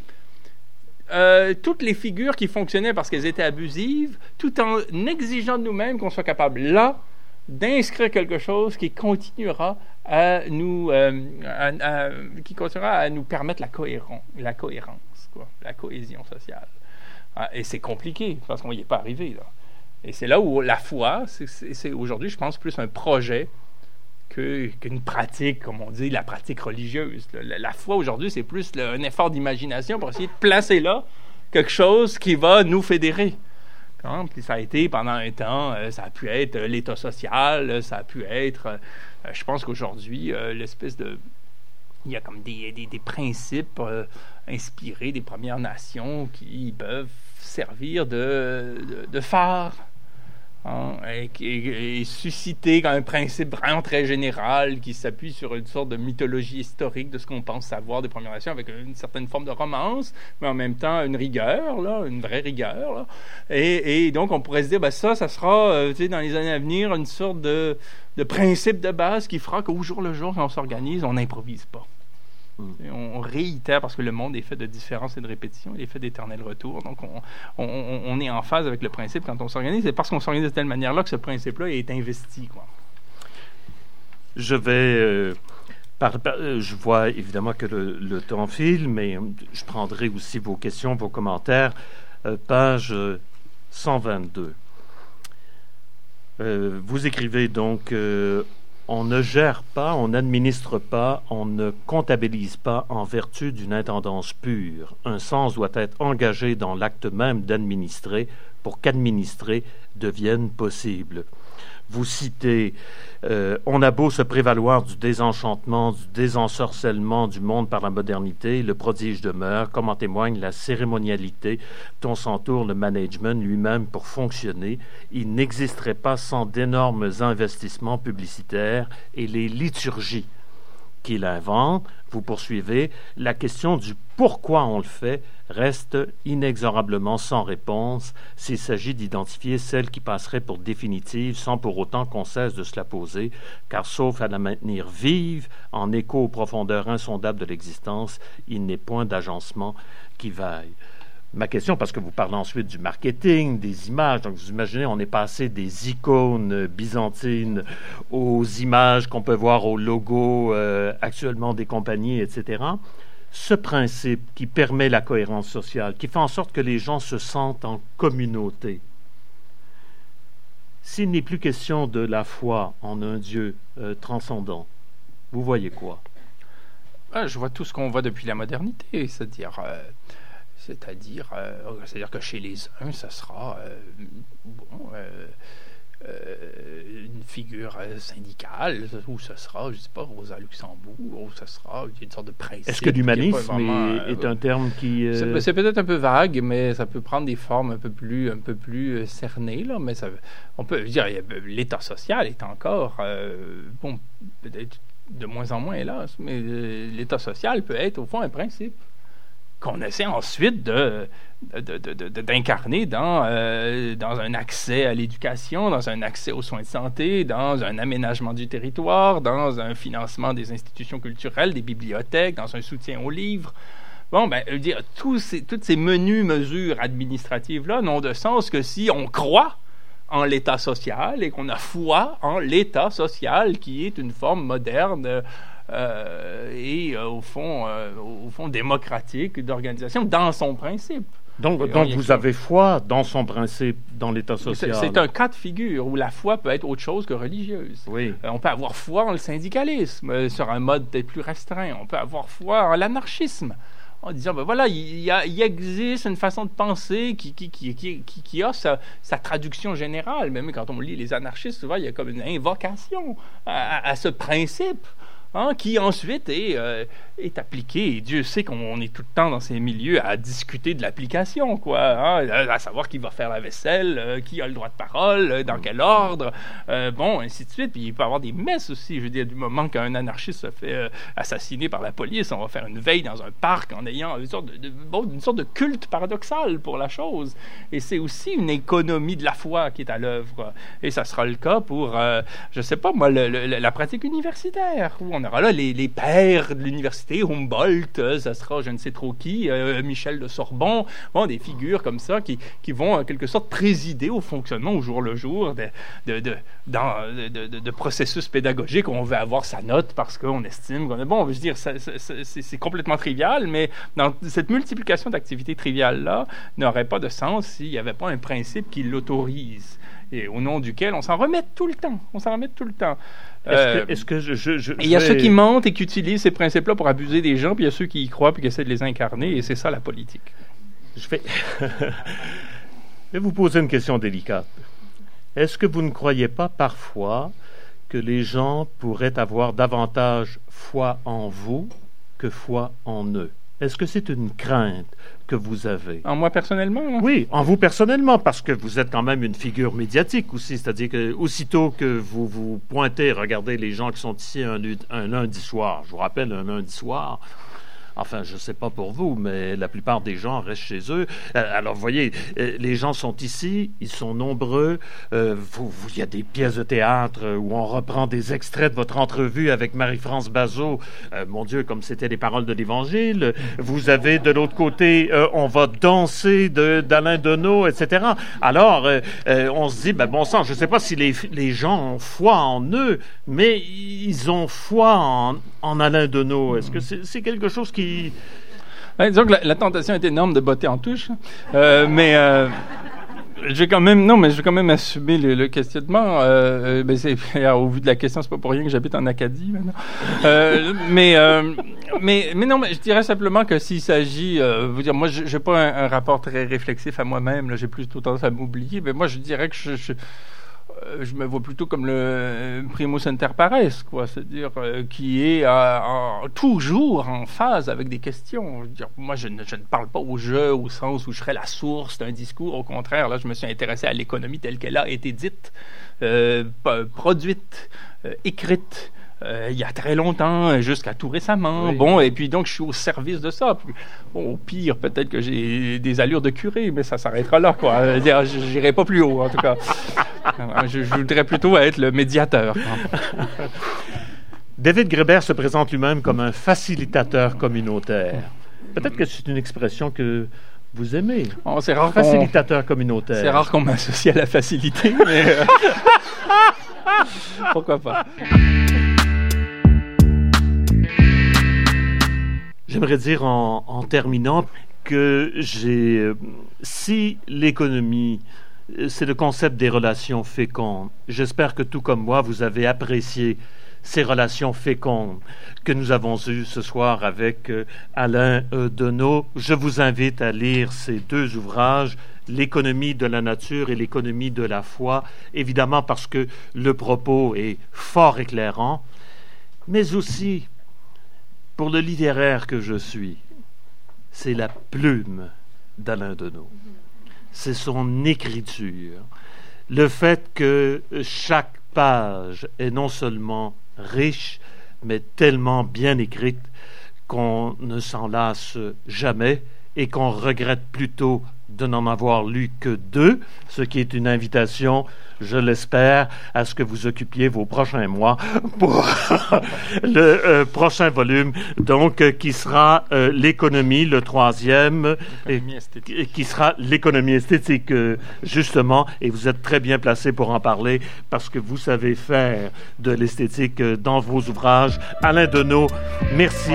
euh, toutes les figures qui fonctionnaient parce qu'elles étaient abusives, tout en exigeant de nous-mêmes qu'on soit capable là d'inscrire quelque chose qui continuera à nous, euh, qui continuera à nous permettre la, cohérence, la cohérence, la cohésion sociale. Ah, et c'est compliqué parce qu'on n'y est pas arrivé. Et c'est là où la foi, c'est aujourd'hui, je pense, plus un projet qu'une pratique, comme on dit, la pratique religieuse. La, foi aujourd'hui, c'est plus un effort d'imagination pour essayer de placer là quelque chose qui va nous fédérer. Puis ça a été pendant un temps, euh, ça a pu être euh, l'État social, ça a pu être, euh, je pense qu'aujourd'hui, l'espèce de... Il y a comme des, des, principes inspirés des Premières Nations qui peuvent servir de, de, phare Hein, et, et, suscité un principe vraiment très général qui s'appuie sur une sorte de mythologie historique de ce qu'on pense savoir des Premières Nations avec une certaine forme de romance, mais en même temps une rigueur, là, une vraie rigueur. Là. Et, et, donc on pourrait se dire, ben ça, ça sera euh, dans les années à venir une sorte de, de principe de base qui fera qu'au jour le jour, quand on s'organise, on n'improvise pas. Mm. On, réitère parce que le monde est fait de différence et de répétition, il est fait d'éternel retour. Donc, on, est en phase avec le principe quand on s'organise. C'est parce qu'on s'organise de telle manière-là que ce principe-là est investi. Quoi. Je vais. Euh, euh, je vois évidemment que le, temps file, mais je prendrai aussi vos questions, vos commentaires. Euh, page 122. vous écrivez donc on ne gère pas, on n'administre pas, on ne comptabilise pas en vertu d'une intendance pure. Un sens doit être engagé dans l'acte même d'administrer pour qu'administrer devienne possible vous citez euh, On a beau se prévaloir du désenchantement, du désensorcellement du monde par la modernité, le prodige demeure, comme en témoigne la cérémonialité dont s'entoure le management lui-même pour fonctionner. Il n'existerait pas sans d'énormes investissements publicitaires et les liturgies qu'il invente, vous poursuivez, la question du pourquoi on le fait reste inexorablement sans réponse. S'il s'agit d'identifier celle qui passerait pour définitive sans pour autant qu'on cesse de se la poser, car sauf à la maintenir vive, en écho aux profondeurs insondables de l'existence, il n'est point d'agencement qui vaille ma question, parce que vous parlez ensuite du marketing, des images. Donc, vous imaginez, on est passé des icônes byzantines aux images qu'on peut voir au logo euh, actuellement des compagnies, etc. Ce principe qui permet la cohérence sociale, qui fait en sorte que les gens se sentent en communauté, s'il n'est plus question de la foi en un Dieu euh, transcendant, vous voyez quoi? Ah, Je vois tout ce qu'on voit depuis la modernité, c'est-à-dire euh, c'est-à-dire, euh, c'est-à-dire que chez les uns, ça sera euh, euh, une figure syndicale, ou ce sera, je ne sais pas, Rosa Luxembourg, ou ce sera une sorte de principe. Est-ce que l'humanisme est, un terme qui... C'est, peut-être un peu vague, mais ça peut prendre des formes un peu plus, un peu plus cernées, là, mais ça, on peut dire, l'État social est encore, bon, peut-être de moins en moins, hélas, mais l'État social peut être, au fond, un principe qu'on essaie ensuite de, d'incarner dans, euh, dans un accès à l'éducation, dans un accès aux soins de santé, dans un aménagement du territoire, dans un financement des institutions culturelles, des bibliothèques, dans un soutien aux livres. Bon, ben, dire, tous ces, toutes ces menues mesures administratives-là n'ont de sens que si on croit en l'État social et qu'on a foi en l'État social qui est une forme moderne euh, et euh, au, fond, euh, au fond démocratique d'organisation dans son principe. Donc, donc vous avez foi dans son principe, dans l'État social. C'est un cas de figure où la foi peut être autre chose que religieuse. Oui. on peut avoir foi en le syndicalisme sur un mode peut-être plus restreint. On peut avoir foi en l'anarchisme en disant, ben voilà, il, y a, il, existe une façon de penser qui, qui, qui, qui, qui a sa, sa, traduction générale. Même quand on lit les anarchistes, souvent, il y a comme une invocation à, à ce principe. Hein, qui ensuite est, euh, est appliqué. Et Dieu sait qu'on est tout le temps dans ces milieux à discuter de l'application, quoi, hein, à savoir qui va faire la vaisselle, euh, qui a le droit de parole, euh, dans quel ordre, bon, ainsi de suite. Puis il peut y avoir des messes aussi. Je veux dire, du moment qu'un anarchiste se fait assassiner par la police, on va faire une veille dans un parc en ayant une sorte de, bon, une sorte de culte paradoxal pour la chose. Et c'est aussi une économie de la foi qui est à l'œuvre. Et ça sera le cas pour, je sais pas moi, la pratique universitaire, où on aura les, pères de l'université, Humboldt, euh, ça sera je ne sais trop qui, euh, Michel de Sorbon, bon, des figures comme ça qui, qui vont en quelque sorte présider au fonctionnement au jour le jour de, de, de, processus pédagogiques où on veut avoir sa note parce qu'on estime qu'on est bon. Je veux dire, c'est complètement trivial, mais dans cette multiplication d'activités triviales-là n'aurait pas de sens s'il n'y avait pas un principe qui l'autorise et au nom duquel on s'en remet tout le temps. On s'en remet tout le temps. Est-ce que, euh, je, il y a ceux qui mentent et qui utilisent ces principes-là pour abuser des gens, puis il y a ceux qui y croient puis qui essaient de les incarner, et c'est ça la politique. Je vais... vais vous poser une question délicate. Est-ce que vous ne croyez pas parfois que les gens pourraient avoir davantage foi en vous que foi en eux? Est-ce que c'est une crainte que vous avez? En moi personnellement Oui, en vous personnellement, parce que vous êtes quand même une figure médiatique aussi. C'est-à-dire que aussitôt que vous vous pointez, regardez les gens qui sont ici un, un lundi soir. Je vous rappelle, un lundi soir, Enfin, je ne sais pas pour vous, mais la plupart des gens restent chez eux. Euh, alors, vous voyez, euh, les gens sont ici, ils sont nombreux. Euh, il y a des pièces de théâtre où on reprend des extraits de votre entrevue avec Marie-France Bazot. mon Dieu, comme c'était les paroles de l'Évangile. Vous avez de l'autre côté, on va danser d'Alain Deneau, etc. Alors, on se dit, ben, bon sang, je ne sais pas si les, les, gens ont foi en eux, mais ils ont foi en, en Alain Deneau. Est-ce que c'est quelque chose qui disons que la, tentation est énorme de botter en touche, euh, mais euh, je vais quand même non, mais je vais quand même assumer le, questionnement. Euh, ben au vu de la question, c'est pas pour rien que j'habite en Acadie maintenant. mais mais non, mais je dirais simplement que s'il s'agit, vous dire, moi, j'ai pas un, rapport très réflexif à moi-même. J'ai plutôt tendance à m'oublier. Mais moi, je dirais que je euh, je me vois plutôt comme le euh, primo inter pares, quoi, c'est-à-dire euh, qui est toujours en phase avec des questions. moi, je ne, je ne, parle pas au jeu au sens où je serais la source d'un discours. Au contraire, là, je me suis intéressé à l'économie telle qu'elle a été dite, produite, écrite. Il y a très longtemps, jusqu'à tout récemment. Bon, et puis donc je suis au service de ça. au pire, peut-être que j'ai des allures de curé, mais ça s'arrêtera là, quoi. Je n'irai pas plus haut, en tout cas. je, voudrais plutôt être le médiateur. David Greber se présente lui-même comme un facilitateur communautaire. Peut-être que c'est une expression que vous aimez. Oh, c'est rare facilitateur communautaire. C'est rare qu'on m'associe à la facilité, mais euh, pourquoi pas. J'aimerais dire en, terminant que j'ai, euh, si l'économie c'est le concept des relations fécondes. J'espère que tout comme moi, vous avez apprécié ces relations fécondes que nous avons eues ce soir avec euh, Alain euh. Je vous invite à lire ces deux ouvrages, L'économie de la nature et l'économie de la foi, évidemment parce que le propos est fort éclairant, mais aussi pour le littéraire que je suis, c'est la plume d'Alain Deneau c'est son écriture. Le fait que chaque page est non seulement riche, mais tellement bien écrite qu'on ne s'en lasse jamais et qu'on regrette plutôt de n'en avoir lu que deux, ce qui est une invitation je l'espère, à ce que vous occupiez vos prochains mois pour le euh, prochain volume, donc euh, qui sera euh, l'économie, le troisième, et, qui sera l'économie esthétique, justement, et vous êtes très bien placé pour en parler parce que vous savez faire de l'esthétique dans vos ouvrages. Alain Deneau, merci.